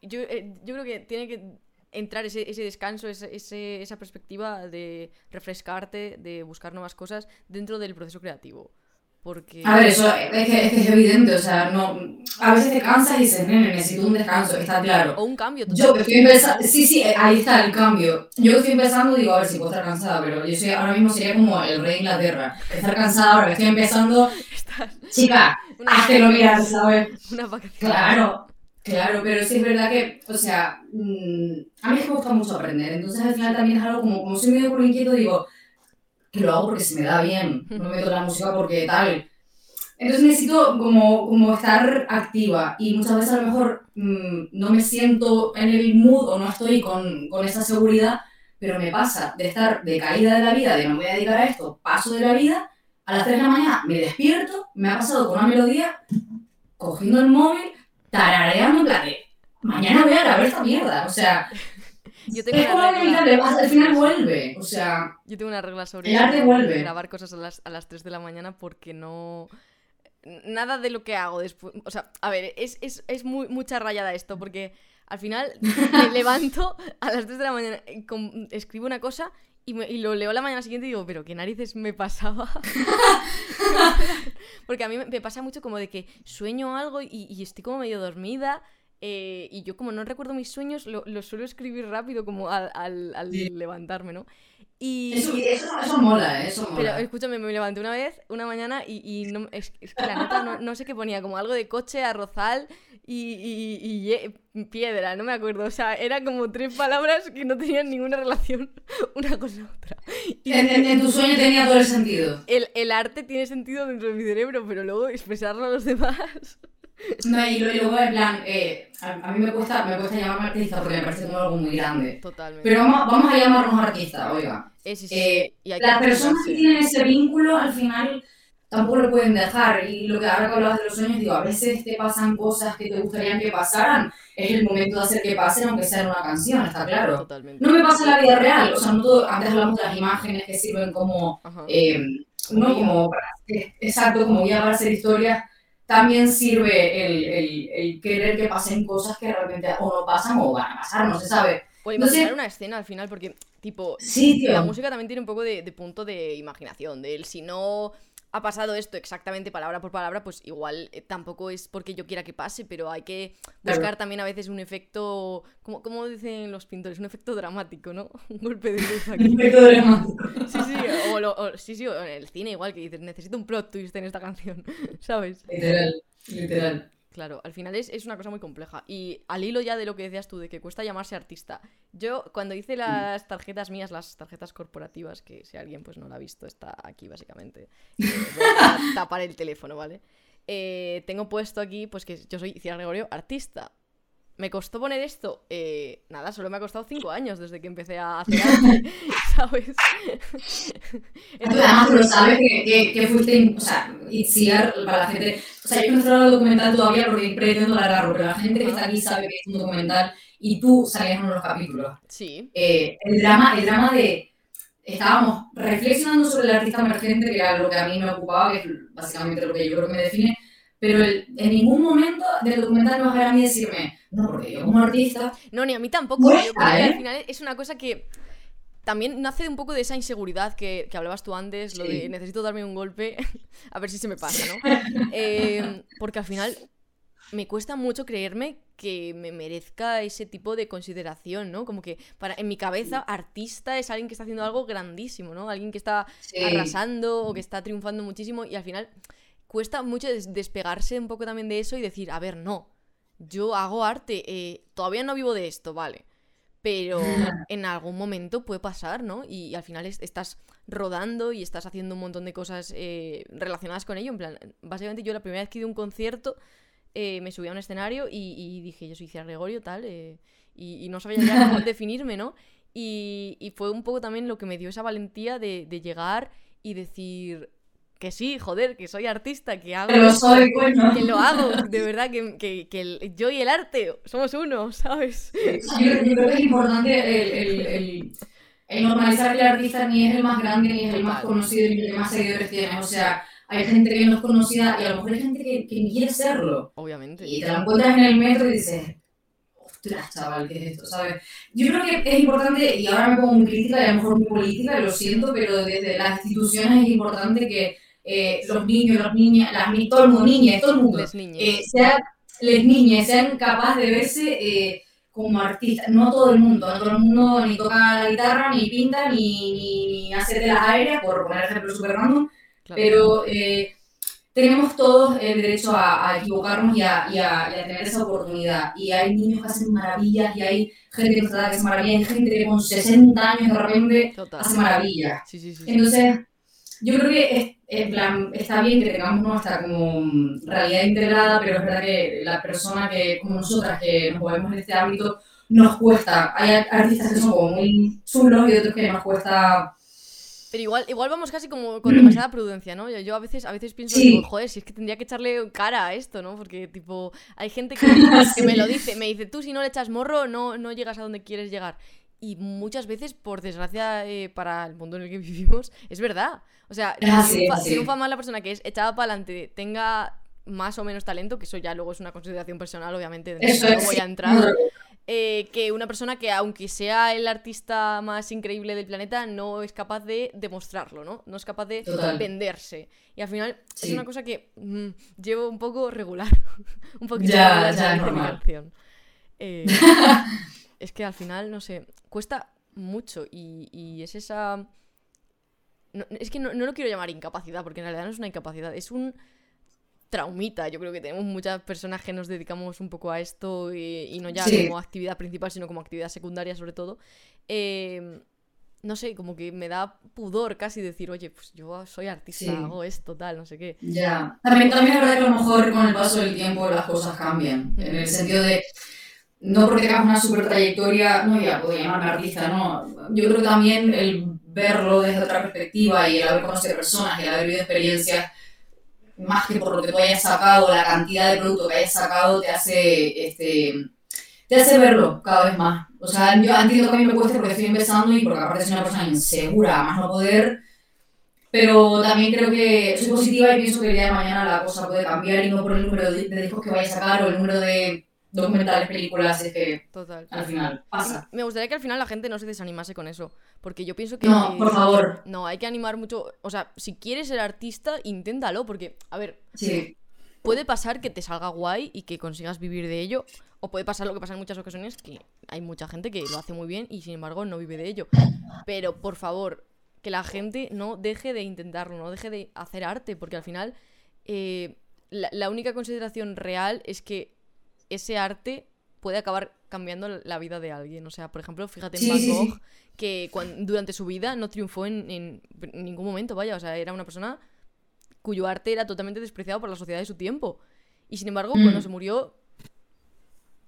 Yo, eh, yo creo que tiene que entrar ese, ese descanso, ese, esa perspectiva de refrescarte, de buscar nuevas cosas dentro del proceso creativo. Porque... A ver, eso es que, es, evidente, o sea, no, a veces te cansas y dices, nene, necesito un descanso, está claro. O un cambio. Yo estoy empezando, sí, sí, ahí está el cambio. Yo estoy empezando, digo, a ver si puedo estar cansada, pero yo soy, ahora mismo sería como el rey de Inglaterra. Estar cansada ahora estoy empezando, chica, hazlo mirar, ¿sabes? Una vacación. Claro, Claro, pero sí es verdad que, o sea, mm, a mí me gusta mucho aprender, entonces al final también es algo como, como soy medio por inquieto, digo, que lo hago porque se me da bien, no me meto la música porque tal. Entonces necesito como, como estar activa y muchas veces a lo mejor mm, no me siento en el mood o no estoy con, con esa seguridad, pero me pasa de estar de caída de la vida, de no voy a dedicar a esto, paso de la vida, a las 3 de la mañana me despierto, me ha pasado con una melodía, cogiendo el móvil, tarareando en plan de, mañana voy a grabar esta mierda, o sea... Yo tengo es como regla... al final vuelve, o sea... Yo tengo una regla sobre el arte vuelve. grabar cosas a las, a las 3 de la mañana porque no... Nada de lo que hago después... O sea, a ver, es, es, es muy, mucha rayada esto porque al final me levanto a las 3 de la mañana, eh, escribo una cosa y, y, lo leo la mañana siguiente y digo, pero qué narices me pasaba. Porque a mí me pasa mucho como de que sueño algo y, y estoy como medio dormida. Eh, y yo como no recuerdo mis sueños, lo, lo suelo escribir rápido como al, al, al levantarme, ¿no? Y, eso, eso, mola, eso mola. Pero escúchame, me levanté una vez, una mañana, y, y no, es, que la nota no, no, sé qué ponía, como algo de coche, arrozal y, y, piedra, no me acuerdo. O sea, era como tres palabras que no tenían ninguna relación una con la otra. Y en, tu sueño tenía todo el sentido. El, el arte tiene sentido dentro de mi cerebro, pero luego expresarlo a los demás. No, y luego en plan, eh, a, mí me cuesta, me cuesta llamarme artista porque me parece como algo muy grande. Totalmente. Pero vamos, vamos a llamarnos artistas, oiga. Eh, sí, sí, Eh, las personas que tienen ese vínculo al final tampoco lo pueden dejar. Y lo que ahora que hablabas de los sueños, digo, a veces te pasan cosas que te gustarían que pasaran. Es el momento de hacer que pasen, aunque sea en una canción, está claro. Totalmente. No me pasa en la vida real, o sea, no todo, antes hablamos de las imágenes que sirven como, eh, no como, exacto, como guía para hacer historias, también sirve el, el, el querer que pasen cosas que realmente o no pasan o van a pasar, no se sabe. O no sé- imaginar una escena al final, porque, tipo, Sí, tío. la música también tiene un poco de, de punto de imaginación, de él, si no ha pasado esto exactamente palabra por palabra, pues igual eh, tampoco es porque yo quiera que pase, pero hay que Claro. buscar también a veces un efecto, como, como dicen los pintores, un efecto dramático, ¿no? Un golpe de luz aquí. Un efecto dramático. Sí, sí, o, lo- o- sí, sí, o en el cine igual, que dices, necesito un plot twist en esta canción, ¿sabes? Literal, literal. Claro, al final es, es una cosa muy compleja. Y al hilo ya de lo que decías tú, de que cuesta llamarse artista. Yo, cuando hice las tarjetas mías, las tarjetas corporativas, que si alguien pues no la ha visto, está aquí básicamente. Eh, voy a tapar el teléfono, ¿vale? Eh, tengo puesto aquí, pues que yo soy Ciara Gregorio, artista. ¿Me costó poner esto? Eh, nada, solo me ha costado cinco años desde que empecé a hacer arte, ¿sabes? Entonces- Además, tú lo sabes que, que, que fuiste, o sea, Itziar, para la gente, o sea, yo no he mostrado el documental todavía porque pretendo largarlo, pero la gente que está aquí sabe que es un documental y tú salías en uno de los capítulos. sí, Eh, el drama, el drama de, estábamos reflexionando sobre el artista emergente, que era lo que a mí me ocupaba, que es básicamente lo que yo creo que me define, pero el- en ningún momento del documental me vas a ver a mí decirme, no, porque yo como artista, No, ni a mí tampoco. Cuesta, Yo creo que ¿eh? al final es una cosa que también nace un poco de esa inseguridad que, que hablabas tú antes, lo de necesito darme un golpe, a ver si se me pasa, ¿no? Eh, porque al final me cuesta mucho creerme que me merezca ese tipo de consideración, ¿no? Como que para, en mi cabeza, artista es alguien que está haciendo algo grandísimo, ¿no? Alguien que está sí, arrasando o que está triunfando muchísimo y al final cuesta mucho des- despegarse un poco también de eso y decir, a ver, no, yo hago arte, eh, todavía no vivo de esto, vale, pero en algún momento puede pasar, ¿no? Y, al final es- estás rodando y estás haciendo un montón de cosas eh, relacionadas con ello, en plan, básicamente yo la primera vez que di un concierto eh, me subí a un escenario y, y dije, yo soy Ciara Gregorio, tal, y, y no sabía ya cómo definirme, ¿no? Y, y fue un poco también lo que me dio esa valentía de, de llegar y decir que sí, joder, que soy artista, que hago que lo esto, soy, que lo hago, de verdad, que, que- que el- yo y el arte somos uno, ¿sabes? Yo, yo creo que es importante el, el, el, normalizar que el artista ni es el más grande, ni es el más conocido, ni el que más seguidores tiene. O sea, hay gente que no es conocida y a lo mejor hay gente que, que ni quiere serlo. Obviamente. Y te lo encuentras en el metro y dices, ostras, chaval, ¿qué es esto? ¿Sabes? Yo creo que es importante, y ahora me pongo muy crítica y a lo mejor muy política, lo siento, pero desde las instituciones es importante que eh, los niños, las niñas, las, todo el mundo, niñas, todo el mundo, Les niñas. eh, sean, les niñas sean capaces de verse eh, como artistas. No todo el mundo, no todo el mundo ni toca la guitarra, ni pinta, ni, ni, ni hace telas aéreas, por poner ejemplo súper random, claro. pero eh, tenemos todos el derecho a, a equivocarnos y a, y, a, y a tener esa oportunidad. Y hay niños que hacen maravillas, y hay gente que nos trata que hace maravillas, hay gente que con 60 años de repente Total. hace maravillas. Sí, sí. sí. Entonces, yo creo que es, en plan, está bien que tengamos nuestra como mm, realidad integrada, pero es verdad que la persona que, como nosotras, que nos movemos en este ámbito, nos cuesta. Hay artistas que son como muy chulos y otros que nos cuesta. Pero igual, igual vamos casi como con demasiada prudencia, ¿no? Yo, yo a veces, a veces pienso, Sí. digo, joder, si es que tendría que echarle cara a esto, ¿no? Porque, tipo, hay gente que, que me lo dice, me dice, tú si no le echas morro, no, no llegas a donde quieres llegar. Y muchas veces, por desgracia eh, para el mundo en el que vivimos, es verdad. O sea, Ah, sí, triunfa, sí. triunfa más la persona que es echada para adelante, tenga más o menos talento, que eso ya luego es una consideración personal, obviamente, en Eso no voy sí. a entrar eh, que una persona que aunque sea el artista más increíble del planeta no es capaz de demostrarlo, ¿no? No es capaz de Total. venderse. Y al final es una cosa que mm, llevo un poco regular. un poquito Ya, regular, ya, mi canción. Eh, es que al final, no sé, cuesta mucho y, y es esa... no- es que no, no lo quiero llamar incapacidad, porque en realidad no es una incapacidad, es un traumita. Yo creo que tenemos muchas personas que nos dedicamos un poco a esto y, y no ya Sí. como actividad principal, sino como actividad secundaria sobre todo. eh, no sé, como que me da pudor casi decir, oye, pues yo soy artista, Sí. hago esto, tal, no sé qué. Ya. También, también es verdad que a lo mejor con el paso del tiempo las cosas cambian. En el sentido de, no porque tengas una super trayectoria, no, ya puedo llamarme artista, no. Yo creo que también el verlo desde otra perspectiva y el haber conocido personas y el haber vivido experiencias, más que por lo que tú hayas sacado, la cantidad de producto que hayas sacado, te hace, este, te hace verlo cada vez más. O sea, yo entiendo que a mí me cueste porque estoy empezando y porque aparte soy una persona insegura, más no poder. Pero también creo que soy positiva y pienso que el día de mañana la cosa puede cambiar y no por el número de, discos que vaya a sacar o el número de documentales, películas, es que Total. al final pasa. Me gustaría que al final la gente no se desanimase con eso, porque yo pienso que... No, por favor. No, hay que animar mucho, o sea, si quieres ser artista, inténtalo, porque, a ver, Sí, puede pasar que te salga guay y que consigas vivir de ello, o puede pasar lo que pasa en muchas ocasiones, que hay mucha gente que lo hace muy bien y sin embargo no vive de ello. Pero, por favor, que la gente no deje de intentarlo, no deje de hacer arte, porque al final eh, la, la única consideración real es que ese arte puede acabar cambiando la vida de alguien. O sea, por ejemplo, fíjate en Van Gogh, que durante su vida no triunfó en, en ningún momento, vaya, o sea, era una persona cuyo arte era totalmente despreciado por la sociedad de su tiempo. Y sin embargo, Mm. cuando se murió,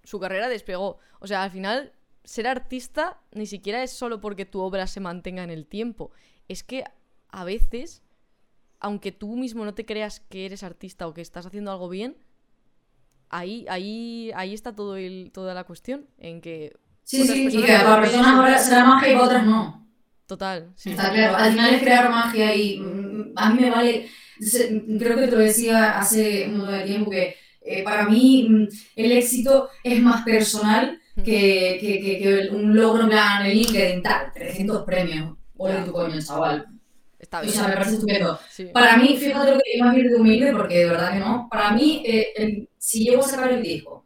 su carrera despegó. O sea, al final, ser artista ni siquiera es solo porque tu obra se mantenga en el tiempo. Es que a veces, aunque tú mismo no te creas que eres artista o que estás haciendo algo bien, ahí, ahí, ahí está todo el, toda la cuestión. En que. sí, sí. Y que para personas ahora será magia y para otras no. Total, sí. Está claro, al final es crear magia y mm, a mí me vale, creo que te lo decía hace un montón de tiempo, que eh, para mí mm, el éxito es más personal que, que, que, que un logro en plan en LinkedIn, tal, 300 premios, ole tu coño, chaval. Está O bien. sea, me parece estupendo. Sí. Para mí, fíjate lo que es más bien de humilde, porque de verdad que no, para mí, eh, el- si llego a sacar el disco,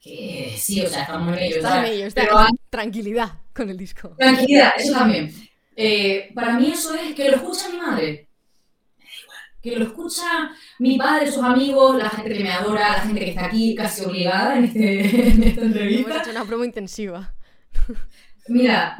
que sí, o sea, estamos en ello, Está en ello, está Pero tranquilidad con el disco. Tranquilidad, eso también. Eh, para mí eso es que lo escucha mi madre. Me da igual. Que lo escucha mi padre, sus amigos, la gente que me adora, la gente que está aquí casi obligada en, este, en esta Hemos entrevista. hecho una promo intensiva. Mira,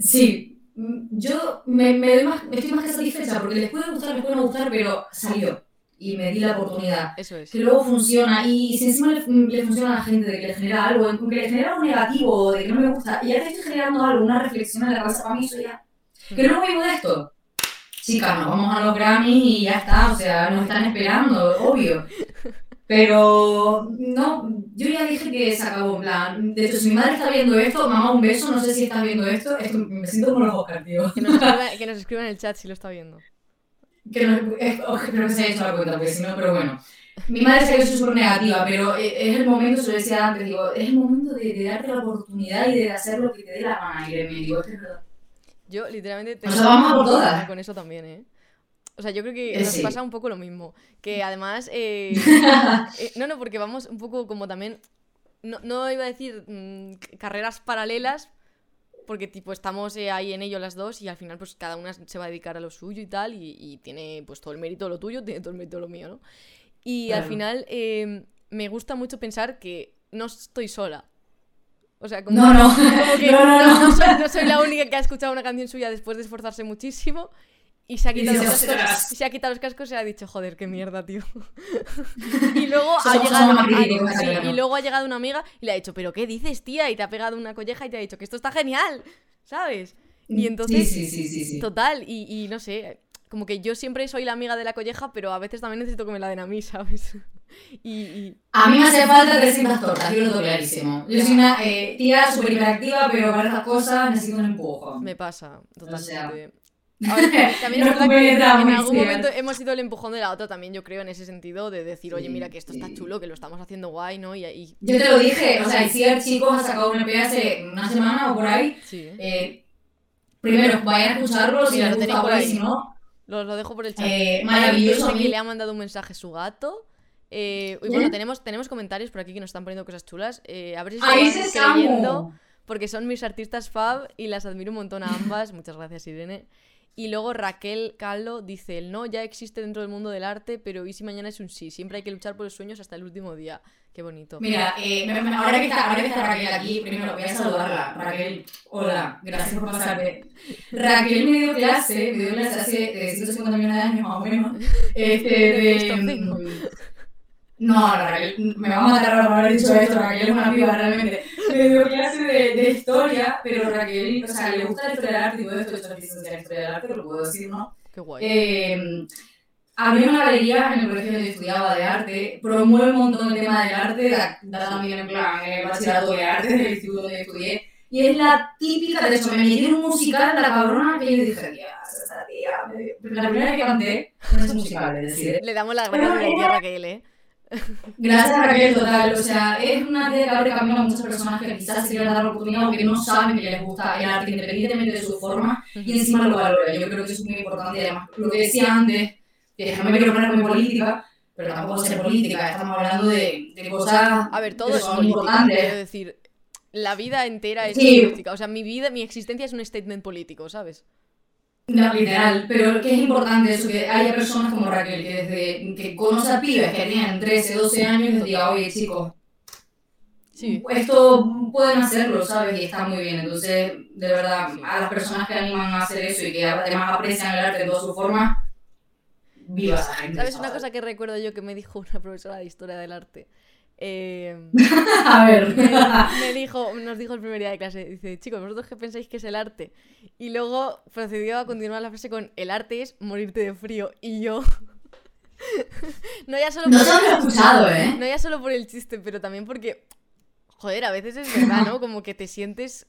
sí, yo me, me doy más, estoy más que satisfecha porque les puede gustar, les puede no gustar, pero salió y me di la oportunidad. Eso es. Que luego funciona y si encima le, le funciona a la gente de que le genera algo, aunque le genera algo negativo de que no me gusta, y ya te estoy generando algo, una reflexión en la cabeza para mí, eso ya que luego vivo de esto. Chicas, nos vamos a los Grammys y ya está, o sea, nos están esperando, obvio. Pero no, yo ya dije que se acabó, en plan. De hecho, si mi madre está viendo esto, mamá, un beso, no sé si estás viendo esto, esto me siento como los Oscar, tío. Que nos, escriba, que nos escriba en el chat si lo está viendo. Que no, es- oh, creo que se haya hecho la cuenta, porque si no, pero bueno. Mi madre que soy súper negativa, pero e- es el momento, se lo decía antes, digo, es el momento de, de darte la oportunidad y de hacer lo que te dé la gana, Irene, digo, es es verdad. Yo literalmente O tengo sea, vamos a por todas. con eso también, ¿eh? O sea, yo creo que Eh, nos sí. pasa un poco lo mismo. Que además. eh, eh, no, no, porque vamos un poco como también. No, no iba a decir mm, carreras paralelas, porque tipo estamos eh, ahí en ello las dos y al final pues cada una se va a dedicar a lo suyo y tal y, y tiene pues todo el mérito lo tuyo, tiene todo el mérito lo mío, ¿no? Y al Claro. final eh, me gusta mucho pensar que no estoy sola. O sea, como, No, no, como que no. no soy, no soy la única que ha escuchado una canción suya después de esforzarse muchísimo y se ha quitado, los cascos, y se ha quitado los cascos y se ha dicho, joder, qué mierda, tío. y luego ha llegado sí, y luego ha llegado una amiga y le ha dicho, pero ¿qué dices, tía? Y te ha pegado una colleja y te ha dicho que esto está genial, ¿sabes? Y entonces, Sí, sí, total, y, y no sé, como que yo siempre soy la amiga de la colleja, pero a veces también necesito que me la den a mí, ¿sabes? y, y- A mí me hace falta 300 tortas, yo lo tengo clarísimo. Yo soy una eh, tía súper hiperactiva, pero para estas cosas necesito un empujón. me pasa, totalmente. sea, También es no verdad que en algún tía. momento hemos sido el empujón de la otra también, yo creo, en ese sentido, de decir, oye, Sí, mira que esto está sí. chulo, que lo estamos haciendo guay, ¿no? Y, y- Yo te lo dije, o sea, Iciar, chicos, ha sacado un EP hace una semana o por ahí. sí, ¿eh? Eh, primero, vayan a escucharlo, si Mira, les gusta, por ahí. si no. Lo, lo dejo por el chat. Eh, maravilloso. a que mí- le ha mandado un mensaje su gato. Eh, y ¿Eh? bueno, tenemos, tenemos comentarios por aquí que nos están poniendo cosas chulas. Eh, a ver si ¡Ahí se creyendo, porque son mis artistas fab y las admiro un montón a ambas. Muchas gracias, Irene. Y luego Raquel Caldo dice, el no ya existe dentro del mundo del arte, pero ¿y si mañana es un sí? Siempre hay que luchar por los sueños hasta el último día. Qué bonito. Mira, eh, me- me- ahora, que está, ahora que está Raquel aquí, primero voy a saludarla. Raquel, hola, gracias por pasarte. Raquel me dio clase, me dio clase hace eh, 150 millones de años más o menos. Este, de. No, Raquel, me va a matar por haber dicho esto, Raquel es una piba realmente. Me dio clase de, de historia, pero Raquel, o sea, le gusta la historia del arte y todo esto, esto es licenciada en historia del arte, lo puedo decir, ¿no? Qué guay. Eh, abrió una galería en el colegio donde estudiaba de arte, promueve un montón el tema del arte, da, también en plan en el bachillerato de arte del instituto donde estudié, y es la típica, de hecho me metí en un musical, la cabrona, que yo dije, tía, esa tía, la primera vez que canté en ese musical, es decir. Le damos las gracias de a Raquel, ¿eh? Gracias Raquel, total. O sea, es una tía que abre camino a muchas personas que quizás se quieran dar la oportunidad o que no saben que les gusta el arte independientemente de su forma y encima lo valora. Yo creo que eso es muy importante. Además, lo que decía antes, que no me quiero poner muy política, pero tampoco ser política. Estamos hablando de, de cosas A ver, todo que es son política. importantes. Quiero decir, la vida entera es Sí. política. O sea, mi vida, mi existencia es un statement político, ¿sabes? No, literal, pero que es importante eso, que haya personas como Raquel, que desde que conoce a pibes que tienen 13, 12 años, les diga, oye chicos, Sí. esto pueden hacerlo, ¿sabes? Y está muy bien. Entonces, de verdad, a las personas que animan a hacer eso y que además aprecian el arte de todas sus formas, viva esa gente. ¿Sabes una cosa que recuerdo yo que me dijo una profesora de historia del arte? Eh, A ver. me dijo, nos dijo el primer día de clase, dice, chicos, ¿vosotros qué pensáis que es el arte? Y luego procedió a continuar la frase con, el arte es morirte de frío. Y yo... no ya solo No por he escuchado, ¿eh? No ya solo por el chiste, pero también porque, joder, a veces es verdad, ¿no? Como que te sientes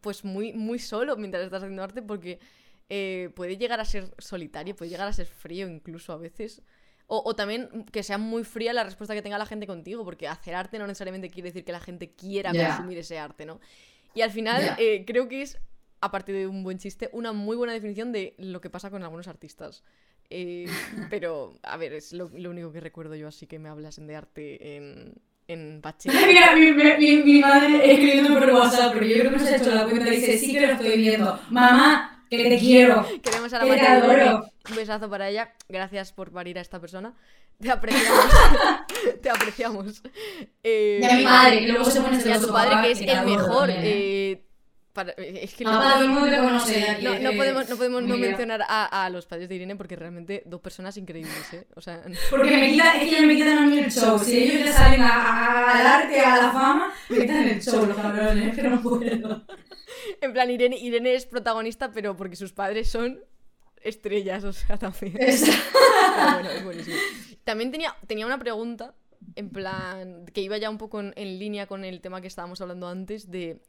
pues muy, muy solo mientras estás haciendo arte porque eh, puede llegar a ser solitario, puede llegar a ser frío incluso a veces. O, o también que sea muy fría la respuesta que tenga la gente contigo, porque hacer arte no necesariamente quiere decir que la gente quiera Ya. consumir ese arte, ¿no? Y al final eh, creo que es, aparte de un buen chiste, una muy buena definición de lo que pasa con algunos artistas. Eh, pero, a ver, es lo, lo único que recuerdo yo, así que me hablasen de arte en, en bachiller. Mira, mi, mi, mi- mi madre escribiendo por WhatsApp, porque yo creo que no se ha hecho la cuenta, dice, sí que lo estoy viendo. Mamá, que te quiero. Queremos a la Que te adoro. Un besazo para ella. Gracias por parir a esta persona. Te apreciamos. te apreciamos. Eh, Y a mi madre, que luego se pone y a tu padre, que es el mejor. ¿eh? eh, para- es que no, podemos, no, podemos no Mira. mencionar a, a los padres de Irene porque realmente dos personas increíbles, ¿eh? O sea, Porque me quitan, es que me quitan a mí el show. Si ellos ya salen a- a- al arte, a la fama, me quitan el show, los cabrones, es que no puedo. en plan, Irene, Irene es protagonista, pero porque sus padres son estrellas, o sea, también. Es- Pero bueno, es buenísimo. También tenía, tenía una pregunta, en plan, que iba ya un poco en, en línea con el tema que estábamos hablando antes, de,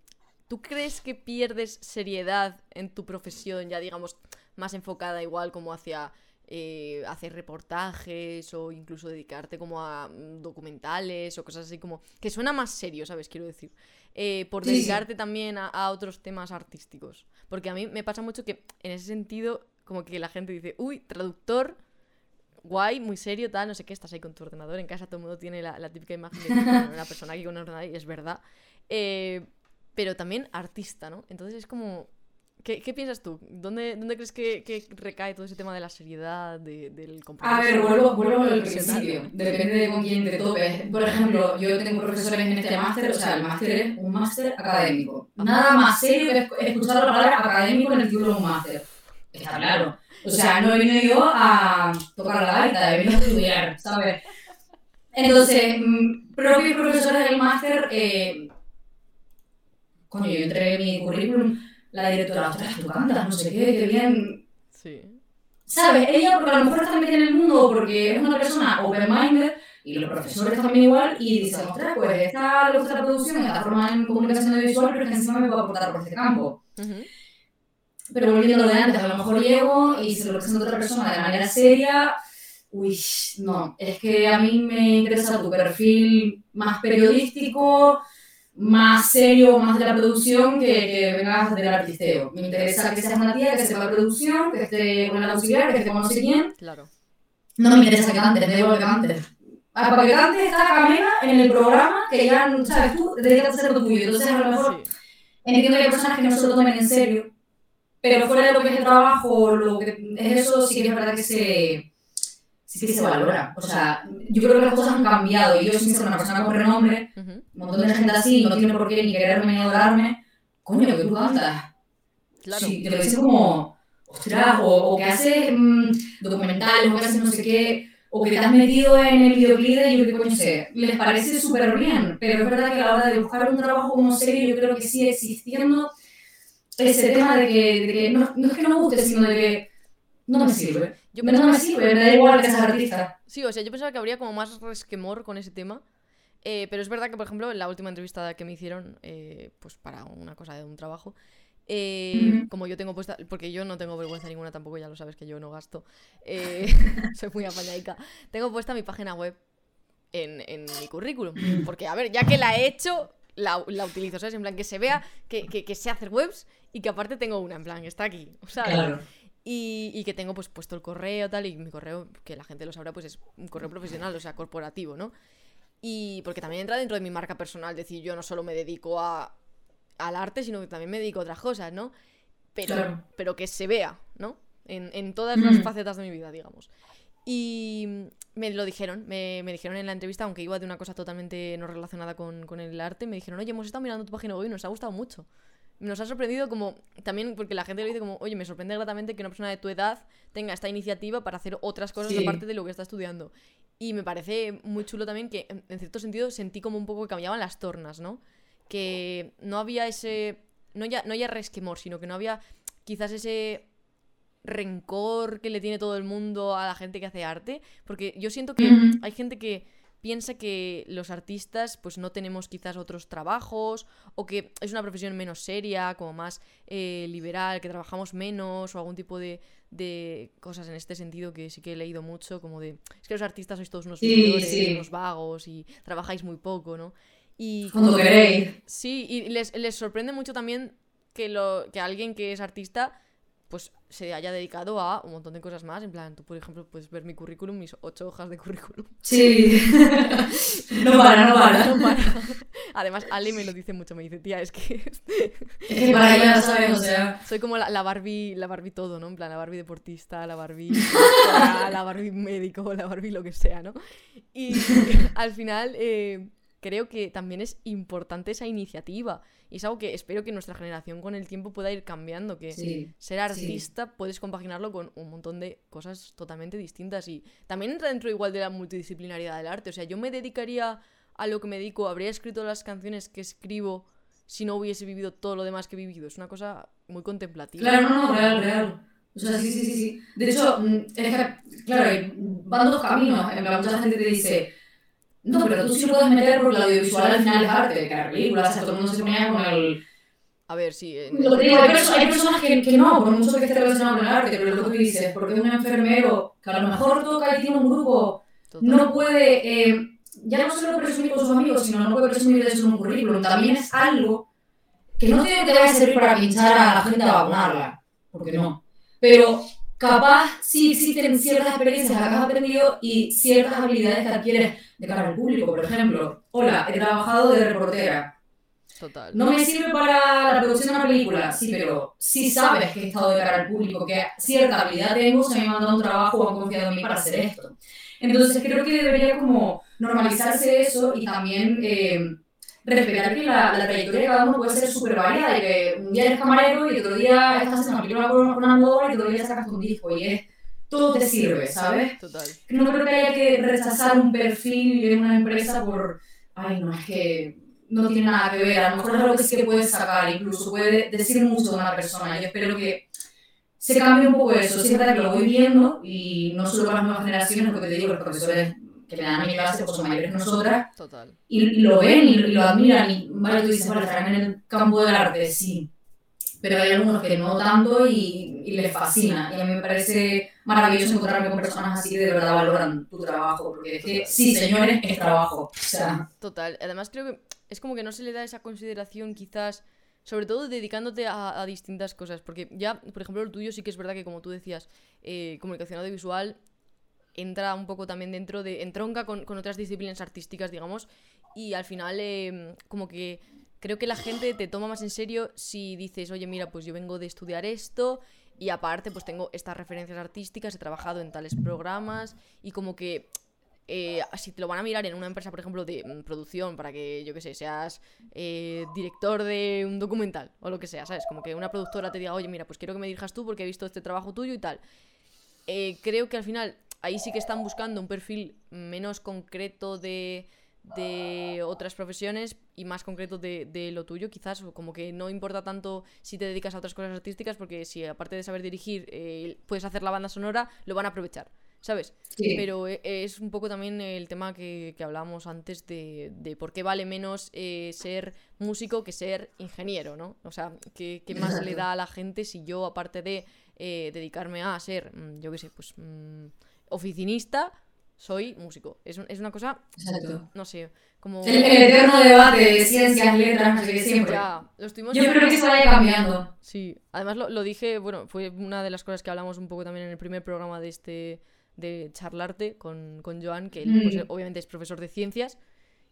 ¿tú crees que pierdes seriedad en tu profesión, ya digamos, más enfocada igual como hacia eh, hacer reportajes o incluso dedicarte como a mm, documentales o cosas así como, que suena más serio, ¿sabes? Quiero decir, Eh, por sí. dedicarte también a, a otros temas artísticos. Porque a mí me pasa mucho que en ese sentido, como que la gente dice, uy, traductor, guay, muy serio, tal, no sé qué, estás ahí con tu ordenador en casa, todo el mundo tiene la, la típica imagen de una persona aquí con un ordenador y es verdad. Eh, pero también artista, ¿no? Entonces es como... ¿Qué, qué piensas tú? ¿Dónde, dónde crees que, que recae todo ese tema de la seriedad, de- del compromiso? A ver, vuelvo, vuelvo al principio. Depende de con quién te topes. Por ejemplo, yo tengo profesores en este máster, o sea, el máster es un máster académico. Nada más serio que esc- escuchar la palabra académico en el título de un máster. Está claro. O sea, no he venido yo a tocar la gaita, he venido a estudiar, ¿sabes? Entonces, mm, propios profesores del máster, eh, coño, yo entregué mi currículum, la directora, ostras, tú cantas, no sé qué, qué bien, Sí. ¿Sabes? Ella, porque a lo mejor está metida en el mundo, porque es una persona open-minded, y los profesores también igual, y dicen, ostras, pues esta la producción, esta forma en comunicación audiovisual, pero es que encima me puede aportar por este campo. Ujú. Pero volviendo a lo de antes, a lo mejor llego y se lo presento a otra persona de manera seria, uy, no, es que a mí me interesa tu perfil más periodístico, más serio, más de la producción, que, que vengas del artisteo. Me interesa que seas una tía que sepa producción, que esté con el auxiliar, que esté con no sé quién. Claro. No me interesa que cantes, me igual que cantes. Ah, para que cantes está Camila en el programa, que ya, sabes, tú dedicas a hacer lo tuyo. Entonces, a lo mejor Sí. entiendo que hay personas que no se lo tomen en serio, pero fuera de lo que es el trabajo, lo que es eso, sí que es verdad que se, sí que se valora. O sea, yo creo que las cosas han cambiado y yo, sin ser una persona con renombre, un montón de gente así no tiene por qué ni quererme ni adorarme, coño, que tú cantas. Claro. Sí, te lo dices como, ostras, o, que haces mmm, documentales, o que haces no sé qué, o que te has metido en el videoclip de yo que coño sé, les parece súper bien, pero es verdad que a la hora de buscar un trabajo como serio, yo creo que sigue existiendo ese tema de que, no, es que no me guste, sino de que no me sirve. Yo no me sirve, me da igual que seas artista. Sí, o sea, yo pensaba que habría como más resquemor con ese tema. Eh, pero es verdad que, por ejemplo, en la última entrevista que me hicieron, eh, pues para una cosa de un trabajo, eh, como yo tengo puesta, porque yo no tengo vergüenza ninguna tampoco, ya lo sabes que yo no gasto, soy muy apañaica, tengo puesta mi página web en, en, mi currículum, porque a ver, ya que la he hecho, la, la utilizo, ¿sabes? En plan, que se vea que, que, que, sé hacer webs y que aparte tengo una, en plan, está aquí, ¿sabes? Y, y, que tengo pues puesto el correo tal, y mi correo, que la gente lo sabrá, pues es un correo profesional, o sea, corporativo, ¿no? Y porque también entra dentro de mi marca personal, decir, yo no solo me dedico a, al arte, sino que también me dedico a otras cosas, ¿no? Pero, pero que se vea, ¿no? En, en todas las facetas de mi vida, digamos. Y me lo dijeron, me, me, dijeron en la entrevista, aunque iba de una cosa totalmente no relacionada con, con, el arte, me dijeron, oye, hemos estado mirando tu página web y nos ha gustado mucho. Nos ha sorprendido como, también porque la gente lo dice como, oye, me sorprende gratamente que una persona de tu edad tenga esta iniciativa para hacer otras cosas aparte de lo que está estudiando. Y me parece muy chulo también que, en, cierto sentido, sentí como un poco que cambiaban las tornas, ¿no? Que no había ese. No ya, no ya resquemor, sino que no había quizás ese rencor que le tiene todo el mundo a la gente que hace arte. Porque yo siento que hay gente que piensa que los artistas pues no tenemos quizás otros trabajos o que es una profesión menos seria, como más eh, liberal, que trabajamos menos o algún tipo de, de, cosas en este sentido que sí que he leído mucho, como de, es que los artistas sois todos unos, unos vagos y trabajáis muy poco, ¿no? Y cuando queréis. Sí, y les, les sorprende mucho también que, lo, que alguien que es artista pues se haya dedicado a un montón de cosas más. En plan, tú, por ejemplo, puedes ver mi currículum, mis ocho hojas de currículum. Sí. no para, no para. No para. Además, Ale me lo dice mucho, me dice, tía, es que... es que para ella sabes, o sea... Soy como la, la, Barbie, la Barbie todo, ¿no? En plan, la Barbie deportista, la Barbie... la Barbie médico, la Barbie lo que sea, ¿no? Y al final... Eh, creo que también es importante esa iniciativa. Y es algo que espero que nuestra generación con el tiempo pueda ir cambiando, que ser artista puedes compaginarlo con un montón de cosas totalmente distintas. Y también entra dentro igual de la multidisciplinariedad del arte. O sea, yo me dedicaría a lo que me dedico, habría escrito las canciones que escribo si no hubiese vivido todo lo demás que he vivido. Es una cosa muy contemplativa. Claro, no, no, real, real. O sea, sí, sí, sí, sí. De hecho, mm, es que, claro, van dos caminos. En plan, mucha gente te dice, no, pero tú sí lo puedes meter porque el audiovisual al final es arte, que la película, o sea, todo el mundo se ponía con el... A ver, sí. Lo que digo, hay, hay, personas que, que no, por mucho que esté relacionado con el arte, pero lo que tú dices, porque un enfermero que a lo mejor toca y tiene un grupo, no puede, eh, ya no solo presumir con sus amigos, sino no puede presumir de eso en un currículum, también es algo que no tiene que servir para pinchar a la gente a vacunarla, porque no. Pero capaz sí existen ciertas experiencias que has aprendido y ciertas habilidades que adquieres de cara al público. Por ejemplo, hola, he trabajado de reportera. Total. No me sirve para la producción de una película, sí, pero sí sabes que he estado de cara al público, que cierta habilidad tengo, se me ha mandado un trabajo o han confiado en mí para hacer esto. Entonces creo que debería como normalizarse eso y también eh, respetar que la, la, trayectoria de cada uno puede ser súper variada y que un día eres camarero y otro día estás haciendo una película con, con Almodóvar y otro día sacas un disco y es todo te sirve, ¿sabes? Total. No creo que haya que rechazar un perfil en una empresa por, ay, no, es que no tiene nada que ver, a lo mejor es algo que sí que puedes sacar, incluso puede decir mucho de una persona. Yo espero que se cambie un poco eso. Verdad que lo voy viendo y no solo para las nuevas generaciones, lo que te digo, los profesores que me dan a mi clase pues son mayores que nosotras. Total. Y, lo ven y, lo admiran. Y vale, tú dices, vale, estarán en el campo del arte, sí. Pero hay algunos que no tanto y, y les fascina. Y a mí me parece maravilloso encontrarme con personas así que de verdad valoran tu trabajo. Porque es que, sí, señores, es trabajo. O sea. Total. Además, creo que es como que no se le da esa consideración, quizás. Sobre todo dedicándote a, a distintas cosas. Porque ya, por ejemplo, el tuyo sí que es verdad que, como tú decías, eh, comunicación audiovisual entra un poco también dentro de. entronca con, otras disciplinas artísticas, digamos, y al final, eh, como que creo que la gente te toma más en serio si dices, oye, mira, pues yo vengo de estudiar esto y aparte pues tengo estas referencias artísticas, he trabajado en tales programas y como que eh, si te lo van a mirar en una empresa, por ejemplo, de mm, producción, para que, yo que sé, seas eh, director de un documental o lo que sea, ¿sabes? Como que una productora te diga, oye, mira, pues quiero que me dirijas tú porque he visto este trabajo tuyo y tal. Eh, creo que al final ahí sí que están buscando un perfil menos concreto de, de otras profesiones y más concreto de, de, lo tuyo, quizás, como que no importa tanto si te dedicas a otras cosas artísticas, porque si aparte de saber dirigir puedes hacer la banda sonora, lo van a aprovechar. ¿sabes? Pero e, es un poco también el tema que, que hablábamos antes de, de, por qué vale menos eh, ser músico que ser ingeniero, ¿no? O sea, ¿qué, qué más le da a la gente si yo, aparte de eh, dedicarme a ser, mm, yo qué sé, pues mm, oficinista, soy músico? Es, es una cosa, Exacto. no sé, como... El, el eterno debate de ciencias, letras, no sé qué, siempre. Ya, lo estuvimos Yo creo que eso vaya cambiando. Sí, además lo, lo dije, bueno, fue una de las cosas que hablamos un poco también en el primer programa de este de charlarte con, con Joan, que él pues, Mm. obviamente es profesor de ciencias,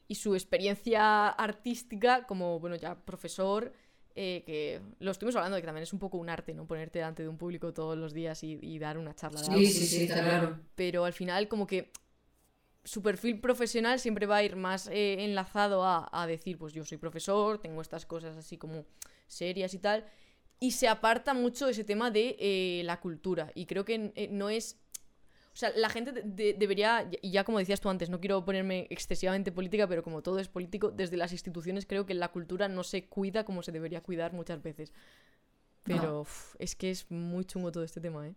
y su experiencia artística como, bueno, ya profesor, eh, que lo estuvimos hablando de que también es un poco un arte, ¿no? Ponerte delante de un público todos los días y, y dar una charla de. Sí, sí, sí, está claro. Pero al final como que su perfil profesional siempre va a ir más eh, enlazado a, a decir, pues yo soy profesor, tengo estas cosas así como serias y tal, y se aparta mucho ese tema de eh, la cultura, y creo que no es... O sea, la gente de- de- debería, y ya como decías tú antes, no quiero ponerme excesivamente política, pero como todo es político, desde las instituciones creo que la cultura no se cuida como se debería cuidar muchas veces. Pero uf, es que es muy chungo todo este tema, ¿eh?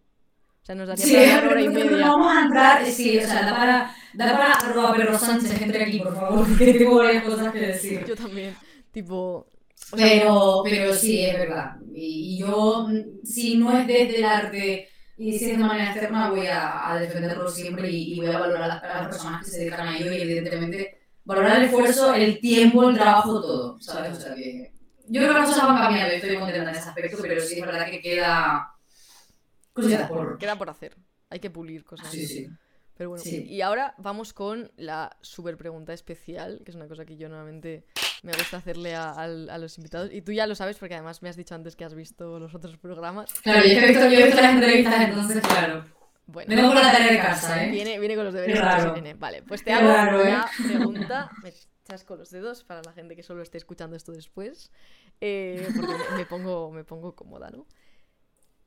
O sea, nos daría Sí, para hablar hora y pero media. vamos a entrar, sí, o sea, da para, da para arroba perro Sánchez, entre aquí, por favor, porque tengo varias cosas que decir. Yo también. Tipo. o sea, Pero, pero sí, es verdad. Y, y yo, mm, si no es desde el arte y si es de manera externa, voy a, a defenderlo siempre y, y voy a valorar a las, personas que se dedican a ello y evidentemente valorar el esfuerzo, el tiempo, el trabajo, todo, ¿sabes? O sea que yo creo que las cosas van cambiando estoy contenta en ese aspecto, pero sí es verdad que queda cositas por... queda por hacer. Hay que pulir cosas. Sí, sí. Pero bueno, Sí. y ahora vamos con la super pregunta especial, que es una cosa que yo normalmente me gusta hacerle a, los invitados. Y tú ya lo sabes porque además me has dicho antes que has visto los otros programas. Claro, yo he visto, yo he visto las entrevistas, entonces, claro. Bueno, Vengo con la tarea de casa, ¿eh? viene, viene con los deberes raro. Vale, pues te hago raro, ¿eh? pregunta. Me chasco los dedos para la gente que solo esté escuchando esto después. eh, porque me, me pongo, me pongo cómoda, ¿no?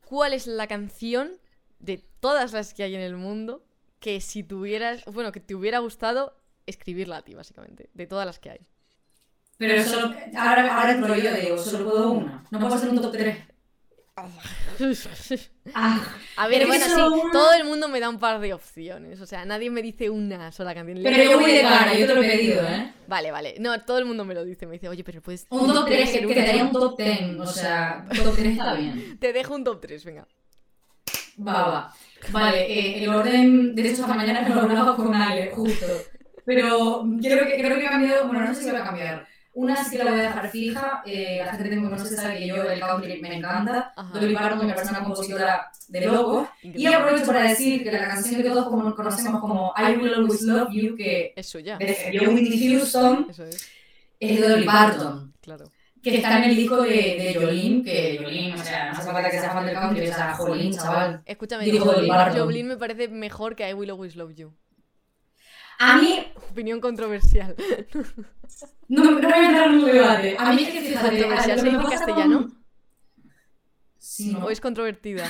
¿Cuál es la canción de todas las que hay en el mundo que si tuvieras, bueno, que te hubiera gustado escribirla a ti, básicamente? De todas las que hay. Pero solo, ahora, ahora entro yo, digo, solo puedo una. No puedo hacer un top 3. Ah, A ver, bueno, sí, una- todo el mundo me da un par de opciones. O sea, nadie me dice una sola canción. pero yo voy de cara, yo te lo he pedido, ¿eh? Vale, vale. No, todo el mundo me lo dice. Me dice, oye, pero puedes. Un top 3, ser que, te daría un top 10. O sea, un top 3 está bien. Te dejo un top 3, venga. Va, va. Vale, eh, el orden de hecho esta mañana me lo hablaba con Ale, justo. Pero creo que, creo que ha cambiado, bueno, no sé si va a cambiar. Una sí que la voy a dejar fija, eh, la gente que me conoce sabe que yo el country me encanta. Dolly Parton me parece una compositora de locos. Y aprovecho para decir que la canción que todos como- conocemos como I Will Always Love You, que Eso ya. defendió Whitney Houston, Eso es, es de Dolly Parton. claro. Que está en el disco de, de Jolene, que Jolene, o sea, no hace falta que sea fan del country, o sea, Jolene, chaval. Escúchame, Parton. Joblin me parece mejor que I Will Always Love You. A mí, Opinión controversial. no, no voy a entrar en un debate. A mí es que fíjate, ¿Controversial se dice castellano? con- Sí. ¿O es controvertida?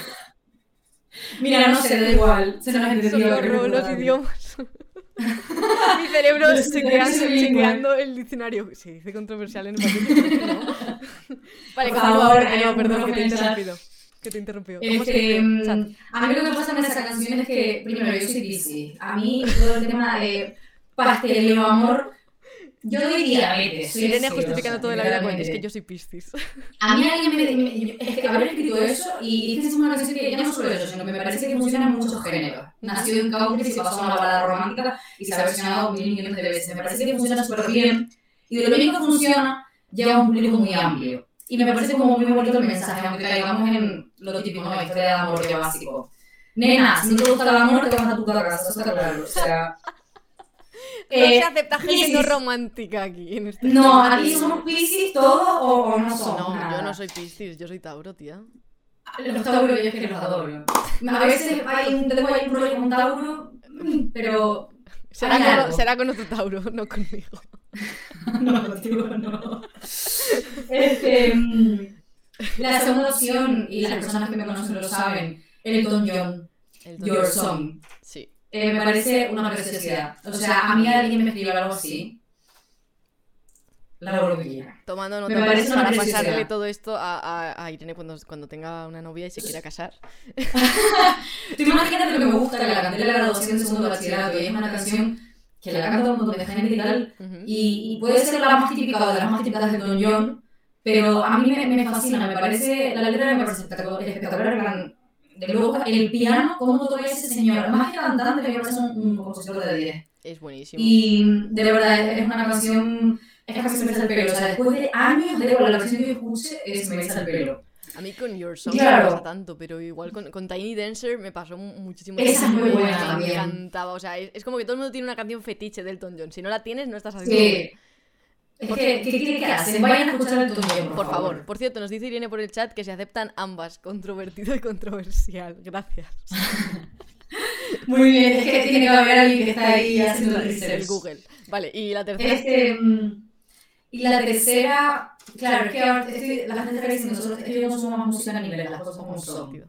Mira, no sé, da igual. Se nos ha entendido. Los idiomas. Mi cerebro chequeando, el diccionario. Se dice controversial en. ¿no? Vale, Por favor, perdón, que te he interrumpido. Que te he interrumpido. ¿Cómo se Este, mm, a mí lo que me pasa con esa canción es que, primero, yo soy Piscis. A mí todo el tema de pasteleo, amor, yo doy diabetes. soy Irene justificando toda la vida con es que yo soy Piscis. A mí alguien me, me- es que haber escrito eso y dices una canción que ya no solo eso, sino que me parece que funciona en muchos géneros. Nació en country, se pasó a una balada romántica y se ha versionado mil millones de veces. Me parece que funciona súper bien y de lo bien que funciona, llega a un público muy amplio. Y me parece como muy bonito el mensaje, aunque caigamos en lo típico, ¿no? Historia de amor, que básico. Nena, si no te gusta el amor, te vas a tu casa, eso está claro. O sea, No Eh, se acepta gente no romántica aquí. En este No, aquí somos Piscis todos o, o no somos. No, nada. yo no soy Piscis, yo soy Tauro, tía. Los Tauros, yo es que los adoro. A veces hay un, tengo ahí un rollo con Tauro, pero. Será con, algo. será con otro Tauro, no conmigo. No, contigo no. Este, mm, la segunda opción, y las personas que me conocen lo saben, Elton John, El Your. Song. Sí. Eh, me parece una preciosidad. O sea, a mí alguien me escribe algo así. La quiera. Tomando Me nota parece una para pasarle todo esto a, a- a Irene cuando, cuando tenga una novia y se quiera casar. Tú imagínate lo que me gusta, que la canté en la graduación de segundo de bachillerato, y es una canción que la canta un montón de gente y tal, Ujú. y, y puede ser la más típica o de las más típicas de Don John, pero a mí me, me fascina, me parece, la letra me parece espectacular, de luego el piano, cómo toca ese señor, más que cantante, me parece un, un compositor de 10. Es buenísimo. Y de verdad, es es una canción, es que casi se me echa el pelo, o sea, después de años, de versión que yo escuché, es, me echa el pelo. A mí con Your Song Claro. no me pasa tanto, pero igual con, con Tiny Dancer me pasó mu- muchísimo. Esa es muy buena Me también. encantaba. O sea, es, es como que todo el mundo tiene una canción fetiche de Elton John. Si no la tienes, no estás haciendo. Sí. Es que, ¿qué quiere que hacen? Vayan a escuchar el tuyo, por, Por favor. Por cierto, nos dice Irene por el chat que se aceptan ambas, controvertido y controversial. Gracias. Muy bien, es que tiene que haber alguien que está ahí haciendo el El research. Google. Vale, y la tercera. Este, mm, y la tercera, claro, es que ahora estoy- la gente está diciendo, nosotros es que yo no somos más música a nivel, las cosas como son.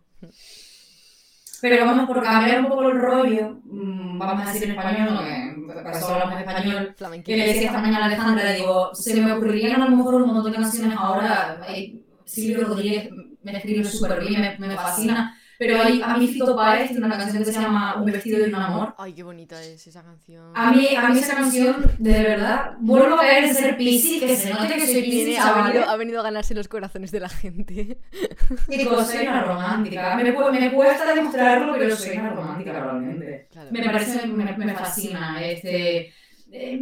Pero vamos por cambiar un poco el rollo, mm, vamos a decir en español, no, para eso hablamos español. Que le decía esta mañana a Alejandra, le digo, se me ocurrirían a lo mejor un montón de canciones ahora. eh, Silvio Rodríguez me escribe súper bien, me, me fascina. Pero hay, a mí Fito Páez tiene una canción que se llama Un vestido y un amor. Ay, qué bonita es esa canción. A mí, a mí esa canción, de verdad, vuelvo a caer en ser Piscis, que se note que soy Piscis, ha venido, ha venido a ganarse los corazones de la gente. Chicos, soy una romántica. Me, me cuesta demostrarlo, pero soy una romántica realmente. Claro. Me parece, me, me fascina. Este, eh,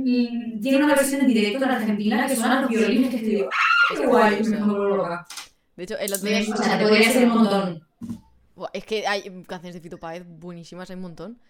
tiene una versión en directo en Argentina que suenan los violines que estoy digo, ¡ah, qué guay! Me vuelvo loca. De hecho, el otro día. o sea, te podría ser un montón. Es que hay canciones de Fito Páez buenísimas, hay un montón.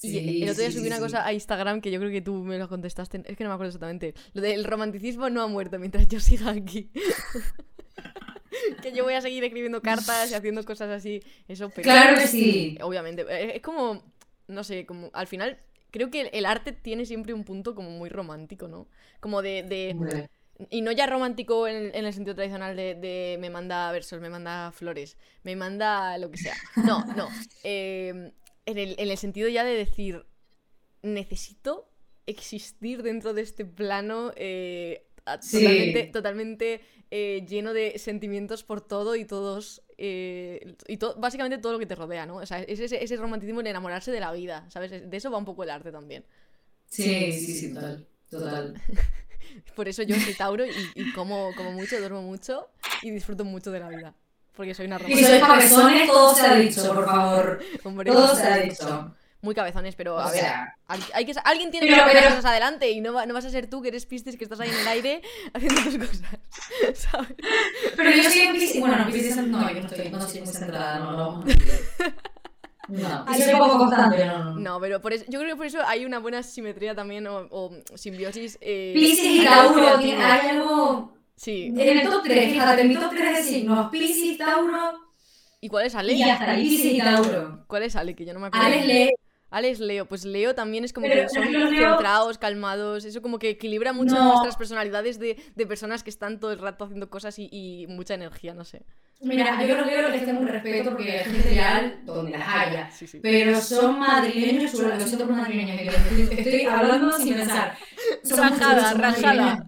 Y Sí, el otro día sí, subí sí, una cosa a Instagram que yo creo que tú me lo contestaste. Es que no me acuerdo exactamente. Lo del romanticismo no ha muerto mientras yo siga aquí. que yo voy a seguir escribiendo cartas y haciendo cosas así. Eso, pero. Claro que sí. Obviamente. eh, Es como. No sé, como. Al final. Creo que el- arte tiene siempre un punto como muy romántico, ¿no? Como de. de- Hombre. Y no ya romántico en, en el sentido tradicional de, de me manda versos, me manda flores, me manda lo que sea. No, no. eh, en, el, en el sentido ya de decir, necesito existir dentro de este plano eh, a- Sí. totalmente, totalmente eh, lleno de sentimientos por todo y todos... eh, y to- básicamente todo lo que te rodea, ¿no? O sea, es ese, ese romanticismo de enamorarse de la vida, ¿sabes? De eso va un poco el arte también. Sí, sí, sí, total. Total. Por eso yo soy Tauro y, y como, como mucho, duermo mucho y disfruto mucho de la vida. Porque soy una Y romántica. sois cabezones, todo se ha dicho, por favor. Hombre, Todo se ha dicho. Muy cabezones, pero a O ver, sea, hay que, alguien tiene Pero- que sacar pero- cosas adelante y no, va- no vas a ser tú que eres pistes que estás ahí en el aire haciendo tus cosas. ¿Sabes? Pero yo soy en Piscis, bueno, en Piscis no, yo no estoy, no estoy muy centrada, no, no. No, y soy poco constante, no, no. No, pero por eso, yo creo que por eso hay una buena simetría también o, o simbiosis. Eh, Piscis y Tauro, tiene- hay algo... Sí. En el top 3, fíjate, en mi top 3 de signos, Piscis, Tauro ¿Y cuál es Ale? y está, y Piscis y Tauro. ¿Cuál es Ale? Que yo no me acuerdo. Alex lee, Alex Leo, pues Leo también es como Pero- que son centrados, calmados, eso como que equilibra mucho No. nuestras personalidades de, de personas que están todo el rato haciendo cosas y, y mucha energía, no sé. mira, yo los leo les tengo un respeto porque es gente real donde las haya. Sí, sí. Pero son madrileños chulos, lo siento por madrileños, que yo estoy, hablando sin pensar. Rajada, rajada. madrileños.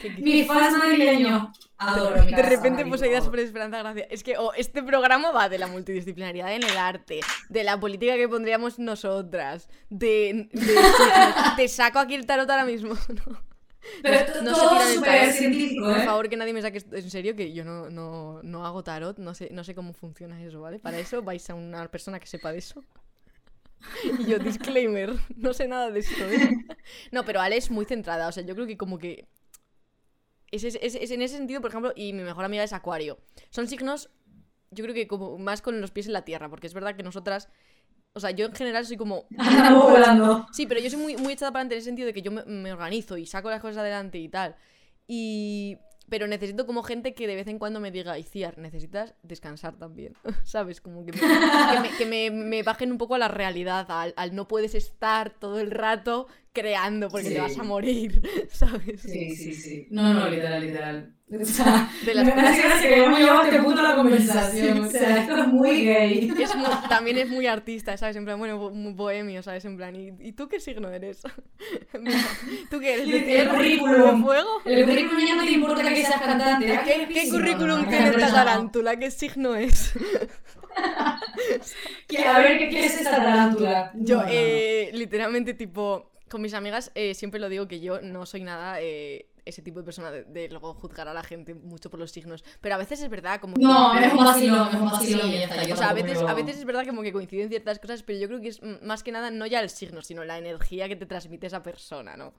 ¿Qué- qué- Mi fans madrileños. Adoro De repente poseídas por por Esperanza Gracia. Es que oh, este programa va de la multidisciplinaridad en el arte, de la política que pondríamos nosotras, de... de- te saco aquí el tarot ahora mismo. ¿no? Pero esto- No se todo el súper tarot. científico, Por ¿eh? favor, que nadie me saque esto en serio, que yo no, no, no hago tarot, no sé, no sé cómo funciona eso, ¿vale? Para eso vais a una persona que sepa de eso. Y yo, disclaimer, no sé nada de esto, ¿eh? No, pero Ale es muy centrada, o sea, yo creo que como que... Es, es- es- en ese sentido, por ejemplo, y mi mejor amiga es Acuario. Son signos, yo creo que como más con los pies en la tierra, porque es verdad que nosotras O sea, yo en general soy como. Volando. Sí, pero yo soy muy, muy echada para adelante en el sentido de que yo me, me organizo y saco las cosas adelante y tal. Y. Pero necesito como gente que de vez en cuando me diga, Iciar, necesitas descansar también. ¿Sabes? Como que me, que me, que me- me bajen un poco a la realidad, al, al no puedes estar todo el rato creando porque te vas a morir, ¿sabes? Sí, sí, sí. No, no, literal, literal. O sea, De las me parece gracia que llevado a este punto la conversación. O sea, esto es muy gay. Es muy- también es muy artista, ¿sabes? En plan, bueno, muy bohemio, ¿sabes? En plan, ¿y, y tú qué signo eres? ¿Tú qué eres? ¿De el tierra? currículum. ¿De fuego? El currículum ya no te importa que seas cantante. ¿a ¿Qué, currículum tiene esta tarántula? ¿Qué signo es? Que- A ver, ¿qué, qué es esta tarántula? Yo, eh, literalmente, tipo, con mis amigas eh, siempre lo digo que yo no soy nada eh, ese tipo de persona de, de luego juzgar a la gente mucho por los signos. Pero a veces es verdad, como que... No, vacilón, es un vacilón y ya está. yo O sea, a veces, a veces es verdad como que coinciden ciertas cosas, pero yo creo que es más que nada no ya el signo, sino la energía que te transmite esa persona, ¿no?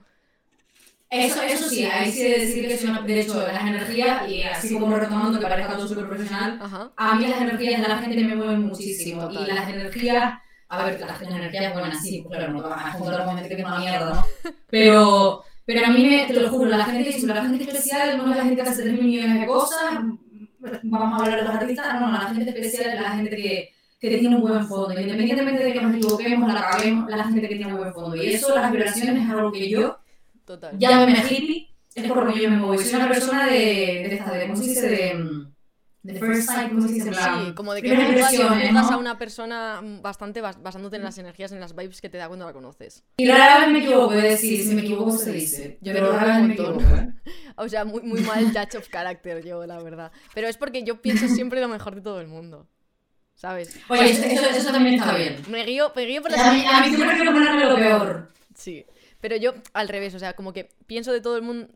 Eso, eso sí, ahí sí de decir que soy una, de hecho, las energías, y así como retomando que parezca todo súper profesional, Ajá. a mí las energías de la gente me mueven muchísimo. Total. Y las energías, a ver, las energías buenas, sí, claro, no te vas a juntar con gente que es una mierda, ¿no? Pero, pero a mí, me, te lo juro, la gente, la gente especial no es la gente que hace 3 millones de cosas, vamos a hablar de los artistas, no, no, la gente especial es la gente que, que tiene un buen fondo. Independientemente de que nos equivoquemos, la caguemos, la gente que tiene un buen fondo. Y eso, las vibraciones, es algo que yo, Total. llámeme hippie, es por lo que yo me muevo. Soy una persona de, de esta, de, ¿cómo se dice? De, de first sight, ¿cómo se dice? Sí, como de que juzgas ¿no? a una persona bastante bas- basándote en las energías, en las vibes que te da cuando la conoces. Y rara vez me equivoco, es decir, si me equivoco se dice. Yo pero rara vez me equivoco. ¿eh? O sea, muy, muy mal judge of character yo, la verdad. Pero es porque yo pienso siempre lo mejor de todo el mundo. ¿Sabes? Oye, eso, eso, eso también está bien. Me guío, me guío por las A mí, a mí yo prefiero ponerme lo peor. Sí, pero yo al revés, o sea, como que pienso de todo el mundo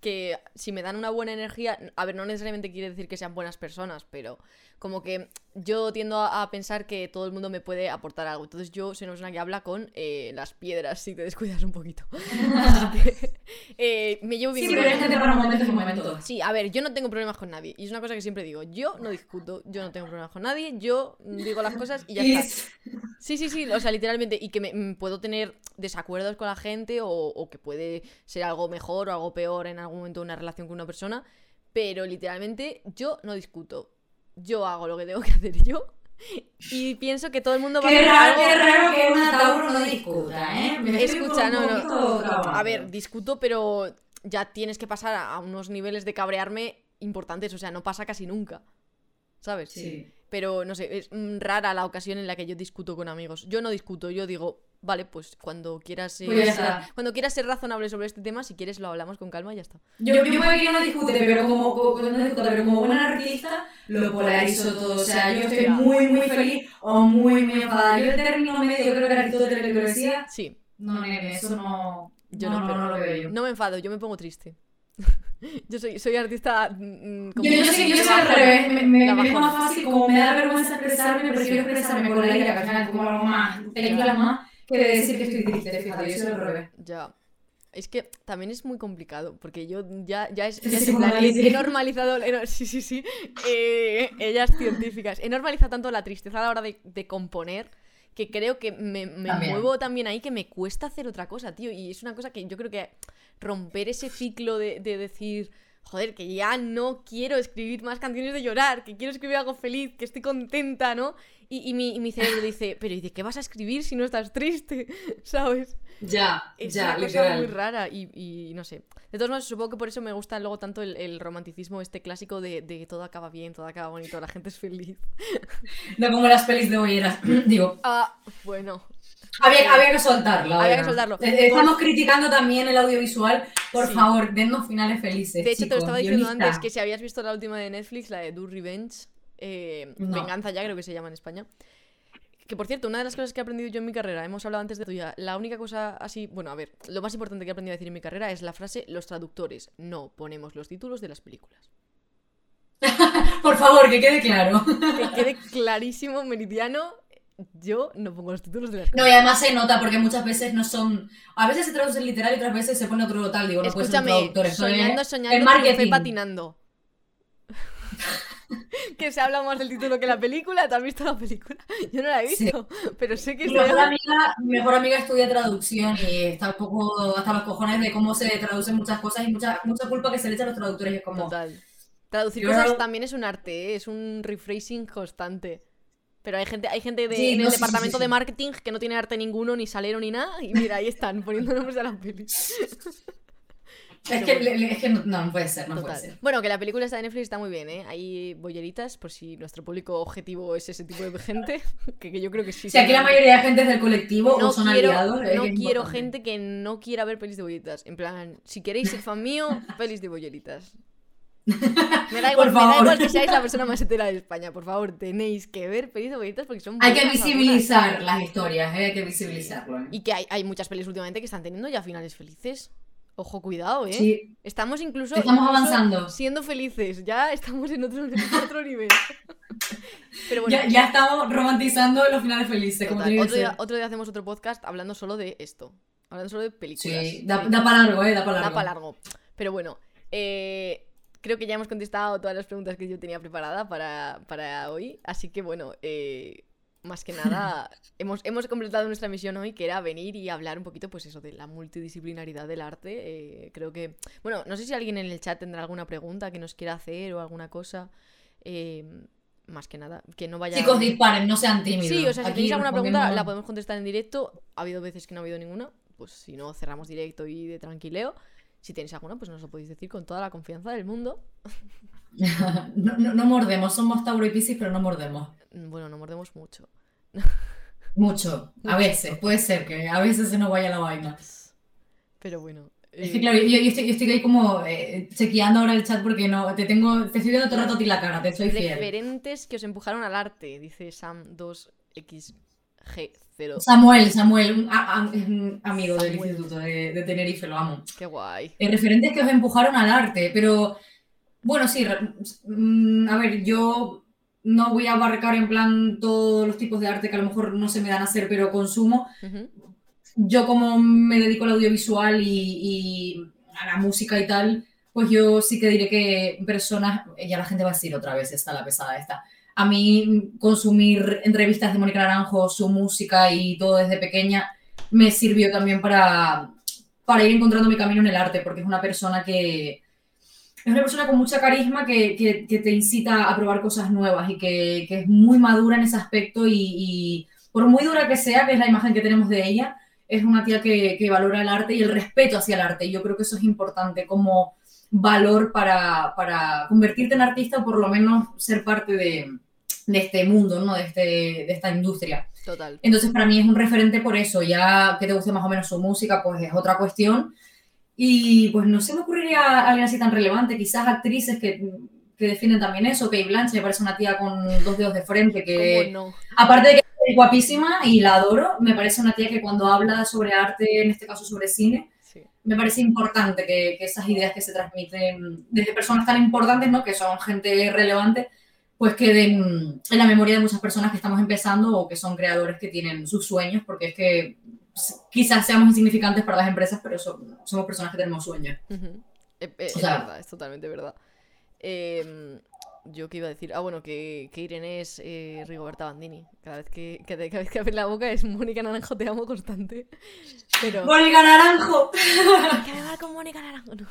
que si me dan una buena energía, a ver, no necesariamente quiere decir que sean buenas personas, pero como que yo tiendo a, a pensar que todo el mundo me puede aportar algo. Entonces yo soy una persona que habla con eh, las piedras si te descuidas un poquito. Así que eh, me llevo bien Sí, pero hay gente para momentos y momentos. Sí, a ver, yo no tengo problemas con nadie. Y es una cosa que siempre digo. Yo no discuto, yo no tengo problemas con nadie, yo digo las cosas y ya Y está. Sí, sí, sí, o sea, literalmente. Y que me, mm, puedo tener desacuerdos con la gente o, o que puede ser algo mejor o algo peor en algún momento de una relación con una persona. Pero literalmente yo no discuto. Yo hago lo que tengo que hacer yo. Y pienso que todo el mundo va Qué a hacer raro, algo- qué raro que una Tauro no discuta, ¿eh? Me Escucha, un no, no. A ver, discuto, pero ya tienes que pasar a, unos niveles de cabrearme importantes. O sea, no pasa casi nunca. ¿Sabes? Sí. Pero no sé, es rara la ocasión en la que yo discuto con amigos. Yo no discuto, yo digo, vale, pues cuando quieras, eh, Pues ser, cuando quieras ser razonable sobre este tema, si quieres lo hablamos con calma y ya está. Yo, yo puede que no discute, pero como, como- no discuta, pero como buena artista lo polarizo todo. O sea, yo estoy muy, muy feliz o muy, muy enfadada. Yo el término medio, creo que Aristóteles lo decía. Sí, No, nene, eso no. yo no, no, pero no lo veo yo. no me enfado, yo me pongo triste. yo soy, soy artista. mm, como- Yo, yo, soy, yo soy al revés, me, me, me es más fácil, como me da vergüenza expresarme, prefiero expresarme con la ira, que al final como algo más, películas más, que de decir que estoy triste, fíjate, yo soy al revés. Ya. Es que también es muy complicado, porque yo ya, ya es, ya he normalizado, he sí, sí, sí, eh, ellas científicas, he normalizado tanto la tristeza a la hora de, de componer que creo que me, me También. muevo también ahí que me cuesta hacer otra cosa, tío, y es una cosa que yo creo que romper ese ciclo de, de decir, joder, que ya no quiero escribir más canciones de llorar, que quiero escribir algo feliz, que estoy contenta, ¿no? Y, y mi, y mi cerebro dice, pero ¿y de qué vas a escribir si no estás triste? ¿Sabes? Ya, Es una cosa muy rara y, y no sé. De todos modos, supongo que por eso me gusta luego tanto el, el romanticismo este clásico de, de que todo acaba bien, todo acaba bonito, la gente es feliz. No como las pelis de bolleras, digo, Ah, bueno. Había, había que. Había soltarlo. Eh, Estamos criticando también el audiovisual, por Sí. favor, dennos finales felices, De hecho, te lo estaba diciendo antes que si habías visto la última de Netflix, la de Do Revenge, eh, No. Venganza ya creo que se llama en España. Que por cierto, una de las cosas que he aprendido yo en mi carrera, hemos hablado antes de tuya, la única cosa así, bueno, a ver, lo más importante que he aprendido a decir en mi carrera es la frase los traductores no ponemos los títulos de las películas. Por favor, que quede claro. Que quede clarísimo, meridiano, yo no pongo los títulos de las No, y además se nota porque muchas veces no son. A veces se traduce literal y otras veces se pone otro tal. Digo, no puede ser Escúchame, traductor. esto es- soñando, el soñando, triunfé marketing. patinando. que se habla más del título que la película. ¿Te has visto la película? Yo no la he visto, pero sé que Mi mejor amiga, mi mejor amiga estudia traducción y está un poco hasta los cojones de cómo se traducen muchas cosas y mucha, mucha culpa que se le echa a los traductores. Es como, Total. Traducir cosas también es un arte, ¿eh? es un rephrasing constante. Pero hay gente, hay gente de, Sí, en no, el sí, sí, departamento sí, de sí. marketing que no tiene arte ninguno, ni salero, ni nada. Y mira, ahí están poniendo nombres a las pelis. es que, le- le- es que no, no puede ser, no puede Total. ser. Bueno, que la película está de Netflix está muy bien, ¿eh? Hay bolleritas, por si nuestro público objetivo es ese tipo de gente. Que, que yo creo que sí. Si aquí la mayoría de gente es del colectivo no o son quiero, aliados, no quiero importante. gente que no quiera ver pelis de bolleritas. En plan, si queréis ser fan mío, pelis de bolleritas. Me da, igual, Por me da favor. igual que seáis la persona más hetera de España. Por favor, tenéis que ver pelis de bolleritas porque son Hay que algunas. visibilizar las historias, ¿eh? hay que visibilizarlo. ¿eh? Y que hay, hay muchas pelis últimamente que están teniendo ya finales felices. Ojo, cuidado, ¿eh? Sí, Estamos incluso, Estamos incluso avanzando. siendo felices. Ya estamos en otro, en otro nivel. Pero bueno, ya, ya estamos romantizando los finales felices, como otro, día, otro día hacemos otro podcast hablando solo de esto. Hablando solo de películas. Sí, da, da para largo, ¿eh? Da para Da largo. para largo. Pero bueno, eh, creo que ya hemos contestado todas las preguntas que yo tenía preparada para, para hoy. Así que bueno, eh, más que nada, hemos, hemos completado nuestra misión hoy, que era venir y hablar un poquito, pues eso, de la multidisciplinaridad del arte. Eh, creo que, bueno, no sé si alguien en el chat tendrá alguna pregunta que nos quiera hacer o alguna cosa. Eh, más que nada, que no vaya... Chicos, disparen, no sean tímidos. Sí, o sea, si tenéis alguna pregunta, la podemos contestar en directo. Ha habido veces que no ha habido ninguna. Pues si no, cerramos directo y de tranquileo. Si tenéis alguna, pues nos lo podéis decir con toda la confianza del mundo. no, no, no mordemos, somos Tauro y Piscis, pero no mordemos. Mm, Bueno, no mordemos mucho. Mucho. A veces, puede ser que a veces se nos vaya la vaina. Pero bueno. Es eh, que claro, yo, yo estoy, yo estoy ahí como eh, chequeando ahora el chat porque no, te tengo, te estoy viendo todo el rato a ti la cara, te soy fiel. referentes que os empujaron al arte, dice Sam2XG0. Samuel, Samuel, es un amigo del instituto de, de Tenerife, lo amo. Qué guay. Eh, referentes que os empujaron al arte, pero bueno, sí, mm, a ver, yo no voy a abarcar en plan todos los tipos de arte que a lo mejor no se me dan a hacer, pero consumo. Yo como me dedico al audiovisual y, y a la música y tal, pues yo sí que diré que personas, ya la gente va a decir otra vez, está la pesada esta. A mí consumir entrevistas de Mónica Naranjo, su música y todo desde pequeña me sirvió también para, para ir encontrando mi camino en el arte, porque es una persona que es una persona con mucha carisma que, que- te incita a probar cosas nuevas y que, que es muy madura en ese aspecto y, por muy dura que sea, que es la imagen que tenemos de ella, es una tía que, valora el arte y el respeto hacia el arte. Yo creo que eso es importante como valor para, para convertirte en artista o por lo menos ser parte de, de este mundo, ¿no? de, este, de esta industria. Total. Entonces, para mí es un referente por eso. Ya que te guste más o menos su música, pues es otra cuestión. Y pues no se me ocurriría alguien así tan relevante. Quizás actrices que, que defienden también eso. Kate Blanchett me parece una tía con dos dedos de frente que... ¿Cómo no? Aparte de que es guapísima y la adoro, me parece una tía que cuando habla sobre arte, en este caso sobre cine, Sí. me parece importante que, que esas ideas que se transmiten desde personas tan importantes, ¿no? que son gente relevante, pues queden en la memoria de muchas personas que estamos empezando o que son creadores que tienen sus sueños, porque es que quizás seamos insignificantes para las empresas, pero son- somos personas que tenemos sueños. Eh, eh, O es verdad, es totalmente verdad. Em, yo qué iba a decir, ah, bueno, que, que Irene es eh, Rigoberta Bandini. Cada vez que, cada vez que abre la boca es Mónica Naranjo, te amo constante. Pero. ¡Mónica Naranjo! que me va con Mónica Naranjo. no.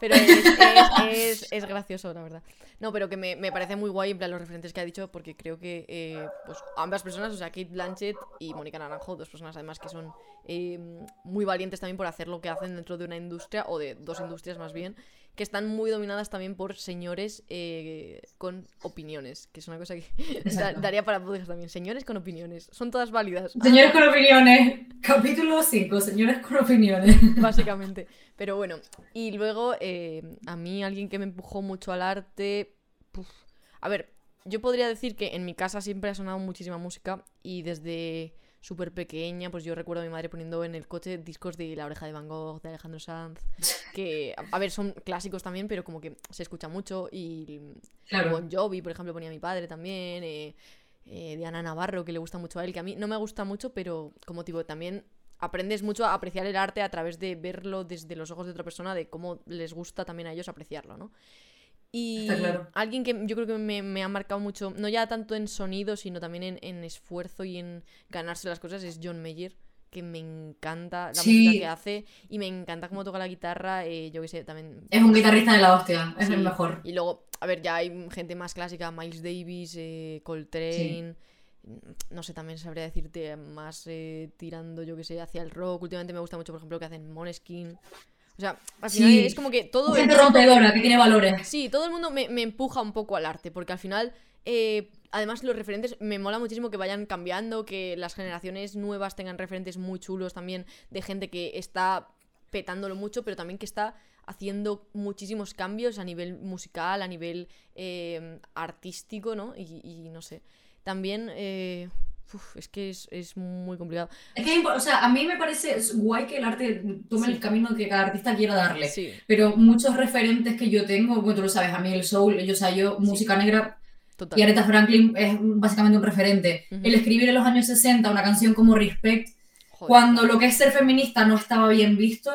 Pero es, es- es- es gracioso, la verdad. No, pero que me, me parece muy guay en plan, los referentes que ha dicho, porque creo que eh, pues, ambas personas, o sea, Kate Blanchett y Mónica Naranjo, dos personas además que son eh, muy valientes también por hacer lo que hacen dentro de una industria, o de dos industrias más bien, que están muy dominadas también por señores eh, con opiniones, que es una cosa que da- daría para podcast también. Señores con opiniones, son todas válidas. Señores con opiniones. Capítulo 5, señores con opiniones. básicamente. Pero bueno, y luego eh, a mí alguien que me empujó mucho al arte... puf. A ver, yo podría decir que en mi casa siempre ha sonado muchísima música y desde súper pequeña, pues yo recuerdo a mi madre poniendo en el coche discos de La oreja de Van Gogh, de Alejandro Sanz, que, a- a ver, son clásicos también, pero como que se escucha mucho y Claro. Bon Jovi, por ejemplo, ponía mi padre también. Eh, eh, de Ana Navarro, que le gusta mucho a él, que a mí no me gusta mucho, pero como tipo, también aprendes mucho a apreciar el arte a través de verlo desde los ojos de otra persona, de cómo les gusta también a ellos apreciarlo, ¿no? Y claro. alguien que yo creo que me, me ha marcado mucho, no ya tanto en sonido, sino también en, en esfuerzo y en ganarse las cosas, es John Mayer, que me encanta la Sí. música que hace y me encanta cómo toca la guitarra, eh, yo que sé, también... Es un guitarrista de la hostia, es Sí. el mejor. Y luego, a ver, ya hay gente más clásica, Miles Davis, eh, Coltrane. No sé, también sabría decirte más eh, tirando, yo que sé, hacia el rock. Últimamente me gusta mucho, por ejemplo, lo que hacen Moneskin. O sea, al final Sí. es como que todo. el Gente mundo- rompedora, que tiene valores. Sí, todo el mundo me, me empuja un poco al arte, porque al final, eh, además los referentes, me mola muchísimo que vayan cambiando, que las generaciones nuevas tengan referentes muy chulos también de gente que está petándolo mucho, pero también que está haciendo muchísimos cambios a nivel musical, a nivel eh, artístico, ¿no? Y, y no sé. También, eh, uf, es que es, es muy complicado. Es que, o sea, a mí me parece guay que el arte tome Sí. el camino que cada artista quiera darle. Sí, Pero muchos referentes que yo tengo, bueno, tú lo sabes, a mí el soul, yo, o sea, yo, música negra, total. y Aretha Franklin es básicamente un referente. Ujú. El escribir en los años 60 una canción como Respect, Joder, cuando lo que es ser feminista no estaba bien visto,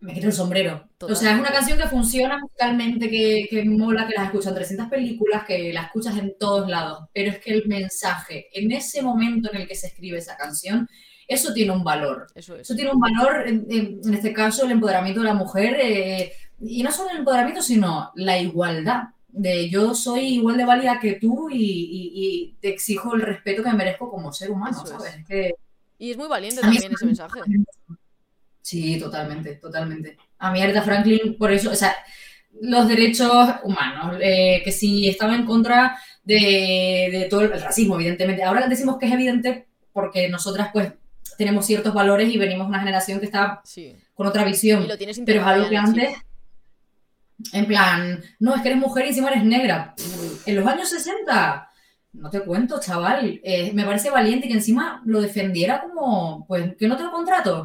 me quito el sombrero. O sea, es una canción que funciona musicalmente, que, que mola, que las escuchan 300 películas, que la escuchas en todos lados, pero es que el mensaje, en ese momento en el que se escribe esa canción, eso tiene un valor. Eso es. Eso tiene un valor, en, este caso, el empoderamiento de la mujer, eh, y no solo el empoderamiento, sino la igualdad. De yo soy igual de válida que tú y, y- y te exijo el respeto que merezco como ser humano, Eso. ¿sabes? Es que- Y es muy valiente también ese mensaje. Sí, totalmente, totalmente. A mí Aretha Franklin, por eso, o sea, los derechos humanos, eh, que si estaba en contra de, de todo el, racismo, evidentemente. Ahora decimos que es evidente porque nosotras, pues, tenemos ciertos valores y venimos de una generación que está Sí. con otra visión. Lo Pero es algo que antes, en plan, no, es que eres mujer y encima eres negra. Pff, En los años 60, no te cuento, chaval. Eh, me parece valiente que encima lo defendiera como, pues, que no te lo contrato.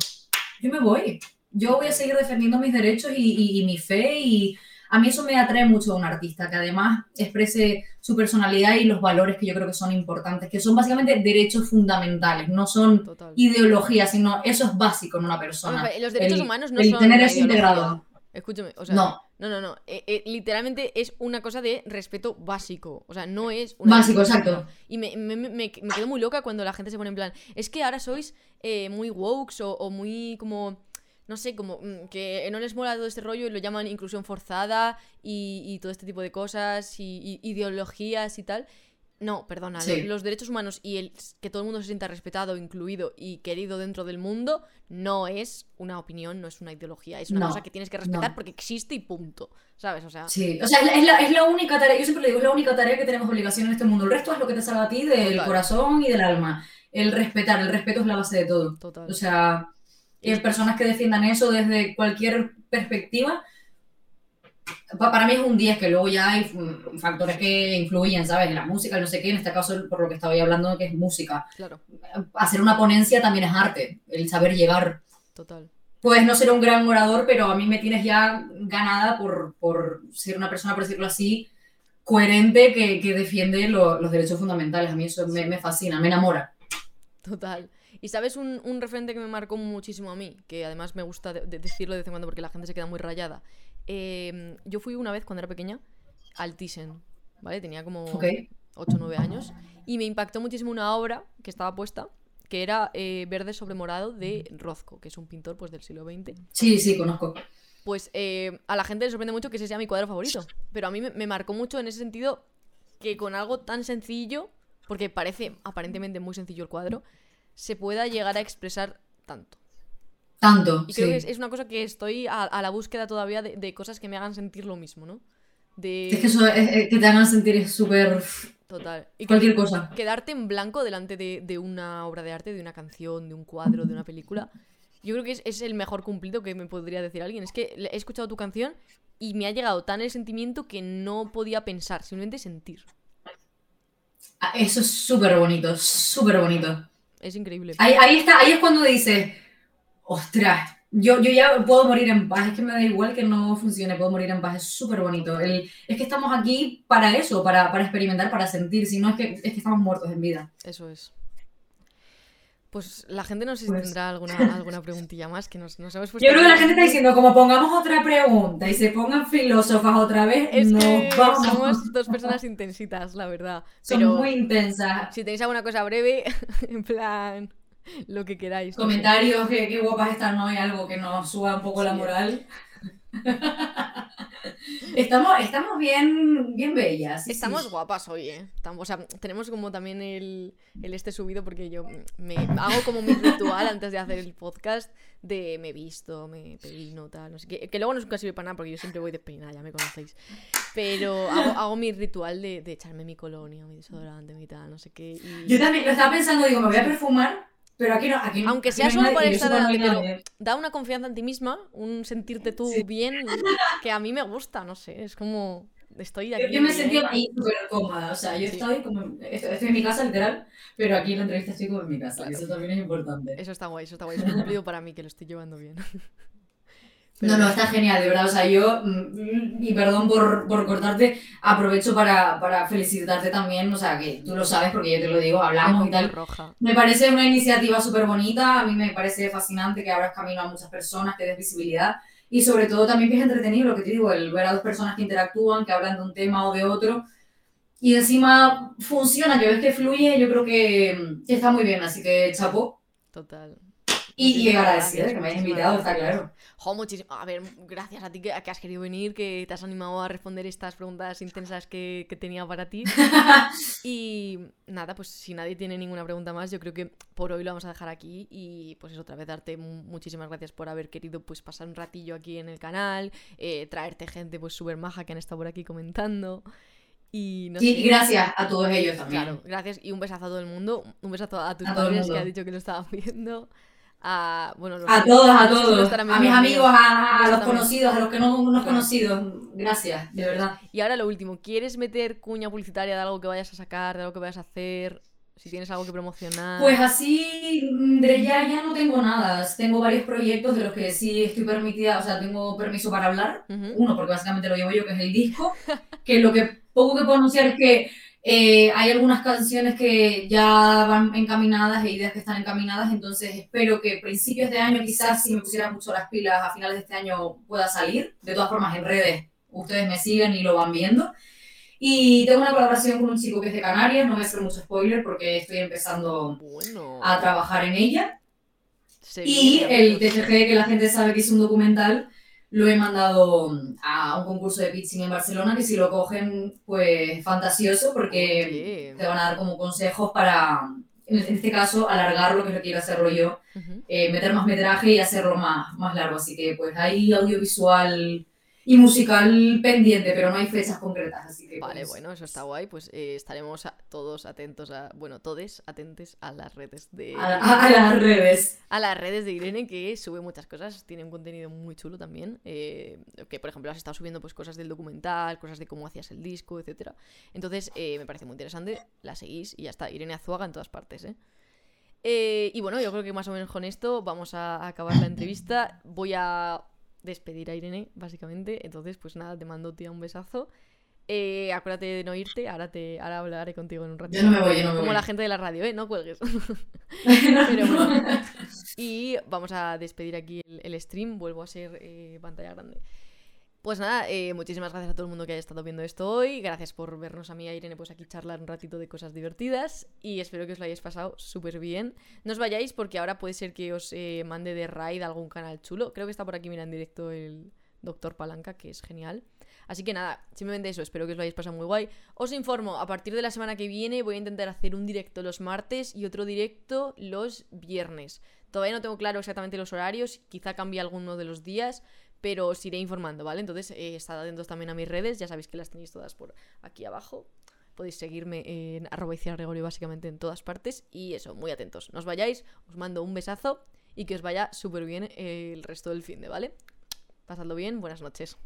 Yo me voy. Yo voy a seguir defendiendo mis derechos y, y- y mi fe y a mí eso me atrae mucho a un artista, que además exprese su personalidad y los valores que yo creo que son importantes, que son básicamente derechos fundamentales, no son Total. ideologías, sino eso es básico en una persona. Los derechos el- humanos no el son tener eso ideología. integrado. Escúchame, o sea, No. No, no, no. eh, eh, literalmente es una cosa de respeto básico. O sea, no es una Básico, exacto. Y me, me, me, me quedo muy loca cuando la gente se pone en plan, es que ahora sois eh, muy woke o, o muy como, no sé, como mm, que no les mola todo este rollo y lo llaman inclusión forzada y, y todo este tipo de cosas y, y ideologías y tal. No, perdona, Sí. los derechos humanos y el que todo el mundo se sienta respetado, incluido y querido dentro del mundo no es una opinión, no es una ideología, es una No, cosa que tienes que respetar no. porque existe y punto. ¿Sabes? O sea, Sí, o sea, es la, es la- es la única tarea, yo siempre le digo, es la única tarea que tenemos obligación en este mundo. El resto es lo que te salga a ti del Total. corazón y del alma. El respetar, el respeto es la base de todo. total. O sea, eh, personas que defiendan eso desde cualquier perspectiva, para mí es un 10, que luego ya hay mm, factores que influyen, ¿sabes? La música, no sé qué, en este caso, por lo que estaba hablando, que es música. Claro, Hacer una ponencia también es arte, el saber llegar. total. Puedes no ser un gran orador, pero a mí me tienes ya ganada por, por ser una persona, por decirlo así, coherente que, que defiende lo- los derechos fundamentales. A mí eso me, me fascina, me enamora. Total. Y sabes un, un referente que me marcó muchísimo a mí, que además me gusta de- de decirlo de vez en cuando porque la gente se queda muy rayada. Eh, yo fui una vez cuando era pequeña al Thyssen, ¿vale? Tenía como Ok. 8 o 9 años y me impactó muchísimo una obra que estaba puesta que era eh, Verde sobre morado de Rozco, que es un pintor pues del siglo XX. Sí, sí, conozco. Pues eh, a la gente le sorprende mucho que ese sea mi cuadro favorito. Pero a mí me, me marcó mucho en ese sentido que con algo tan sencillo, porque parece aparentemente muy sencillo el cuadro, se pueda llegar a expresar tanto. Tanto. Y creo sí. que es, es una cosa que estoy a, a la búsqueda todavía de, de cosas que me hagan sentir lo mismo, ¿no? De... Es que eso es- es- que te hagan sentir es súper. Total. Y que- cualquier cosa. quedarte en blanco delante de, de una obra de arte, de una canción, de un cuadro, de una película. Yo creo que es, es el mejor cumplido que me podría decir alguien. Es que he escuchado tu canción y me ha llegado tan el sentimiento que no podía pensar, simplemente sentir. Ah, Eso es súper bonito, súper bonito. Es increíble. Ahí, ahí está, ahí es cuando dices, ostras, yo, yo ya puedo morir en paz, es que me da igual que no funcione, puedo morir en paz, es súper bonito. El- es que estamos aquí para eso, para, para experimentar, para sentir, si no es que, es que estamos muertos en vida. Eso es. Pues la gente no sé si Pues- tendrá alguna, alguna preguntilla más que nos, nos hemos puesto. Yo creo que la gente está diciendo, como pongamos otra pregunta y se pongan filósofas otra vez, Es no que vamos. somos dos personas intensitas, la verdad. Son Pero muy intensas. si tenéis alguna cosa breve, en plan, lo que queráis. Comentarios, que qué guapas están hoy, algo que nos suba un poco la Sí. moral. estamos, estamos bien, bien bellas. sí, Estamos sí. guapas hoy, ¿eh? Tam- O sea, tenemos como también el, el este subido porque yo me hago como mi ritual antes de hacer el podcast de me visto, me peino, tal, no sé qué. Que luego no nunca sirve para nada porque yo siempre voy despeinada, ya me conocéis. Pero hago, hago mi ritual de, de echarme mi colonia, mi desodorante, mi tal, no sé qué. y- Yo también lo estaba pensando, digo, me voy a perfumar, pero aquí no. Aquí, Aunque aquí sea no solo yo estar no delante, da una confianza en ti misma, un sentirte tú Sí. bien, que a mí me gusta, no sé, es como estoy Yo, aquí. yo me bien. sentí ahí súper cómoda, o sea, yo Sí. estoy como, estoy, estoy en mi casa literal, pero aquí en la entrevista estoy como en mi casa, Claro. eso también es importante. Eso está guay, eso está guay, es un cumplido para mí que lo estoy llevando bien. No, no, está genial, de verdad. O sea, yo, mm, y perdón por, por cortarte, aprovecho para, para felicitarte también. O sea, que tú lo sabes porque yo te lo digo, hablamos y tal. roja. Me parece una iniciativa súper bonita. A mí me parece fascinante que abras camino a muchas personas, que des visibilidad. Y sobre todo también que es entretenido, lo que te digo, el ver a dos personas que interactúan, que hablan de un tema o de otro. Y encima funciona, que ves que fluye, yo creo que, está muy bien. Así que chapó. Total. Y, y agradecida que me hayas invitado, está claro. Jo, muchísimo. A ver, gracias a ti que, que has querido venir, que te has animado a responder estas preguntas intensas que, que tenía para ti. Y nada, pues si nadie tiene ninguna pregunta más, yo creo que por hoy lo vamos a dejar aquí. Y pues es otra vez darte mu- muchísimas gracias por haber querido pues pasar un ratillo aquí en el canal, eh, traerte gente pues súper maja que han estado por aquí comentando. Y no Sí, sé. y gracias a todos ellos también. Claro, gracias y un besazo a todo el mundo. Un besazo a tus A padres que ha dicho que lo estaban viendo. A, bueno, los A que- todos, a los todos. A mis amigos, a, a los conocidos, a los que no unos Claro. conocidos. Gracias, de verdad. Y ahora lo último, ¿quieres meter cuña publicitaria de algo que vayas a sacar, de algo que vayas a hacer? Si tienes algo que promocionar. Pues así, mm, de ya, ya no tengo nada. Tengo varios proyectos de los que sí estoy permitida, o sea, tengo permiso para hablar. Ujú. Uno, porque básicamente lo llevo yo, que es el disco. Que lo que poco que puedo anunciar es que eh, hay algunas canciones que ya van encaminadas e ideas que están encaminadas. Entonces espero que principios de año, quizás si me pusiera mucho las pilas a finales de este año, pueda salir. De todas formas, en redes ustedes me siguen y lo van viendo. Y tengo una colaboración con un chico que es de Canarias, no voy a hacer mucho spoiler porque estoy empezando Bueno. a trabajar en ella. se Y el. TFG, que la gente sabe que es un documental, lo he mandado a un concurso de pitching en Barcelona, que si lo cogen, pues fantasioso, porque te van a dar como consejos para, en este caso, alargarlo, que es lo que quiero hacerlo yo, eh, meter más metraje y hacerlo más, más largo. Así que pues hay audiovisual y musical pendiente, pero no hay fechas concretas. Así que, Vale, pues, bueno, eso está guay. Pues eh, estaremos a- todos atentos a. Bueno, todes atentes a las redes de. a, a- a las redes. a las redes de Irene que sube muchas cosas, tiene un contenido muy chulo también, eh, que por ejemplo has estado subiendo pues cosas del documental, cosas de cómo hacías el disco, etcétera. Entonces eh, me parece muy interesante, la seguís y ya está, Irene Azuaga en todas partes, ¿eh? Eh, y bueno, yo creo que más o menos con esto vamos a acabar la entrevista. Voy a despedir a Irene, básicamente. Entonces, pues nada, te mando tía un besazo. Eh, acuérdate de no irte, ahora te ahora hablaré contigo en un ratito. Yo no me voy, yo no me Como voy. la gente de la radio, ¿eh? No cuelgues. Pero Pero bueno. Y vamos a despedir aquí el, el stream. Vuelvo a ser eh, pantalla grande. Pues nada, eh, muchísimas gracias a todo el mundo que haya estado viendo esto hoy. Gracias por vernos a mí y a Irene, pues aquí charlar un ratito de cosas divertidas. Y espero que os lo hayáis pasado súper bien. No os vayáis porque ahora puede ser que os eh, mande de raid a algún canal chulo. Creo que está por aquí, mira, en directo el Doctor Palanca, que es genial. Así que nada, simplemente eso, espero que os lo hayáis pasado muy guay. Os informo, a partir de la semana que viene voy a intentar hacer un directo los martes y otro directo los viernes. Todavía no tengo claro exactamente los horarios, quizá cambie alguno de los días, pero os iré informando, ¿vale? Entonces, eh, estad atentos también a mis redes, ya sabéis que las tenéis todas por aquí abajo. Podéis seguirme en arroba Iciar Gregorio básicamente en todas partes. Y eso, muy atentos. No os vayáis, os mando un besazo y que os vaya súper bien el resto del fin de, ¿vale? Pasadlo bien, buenas noches.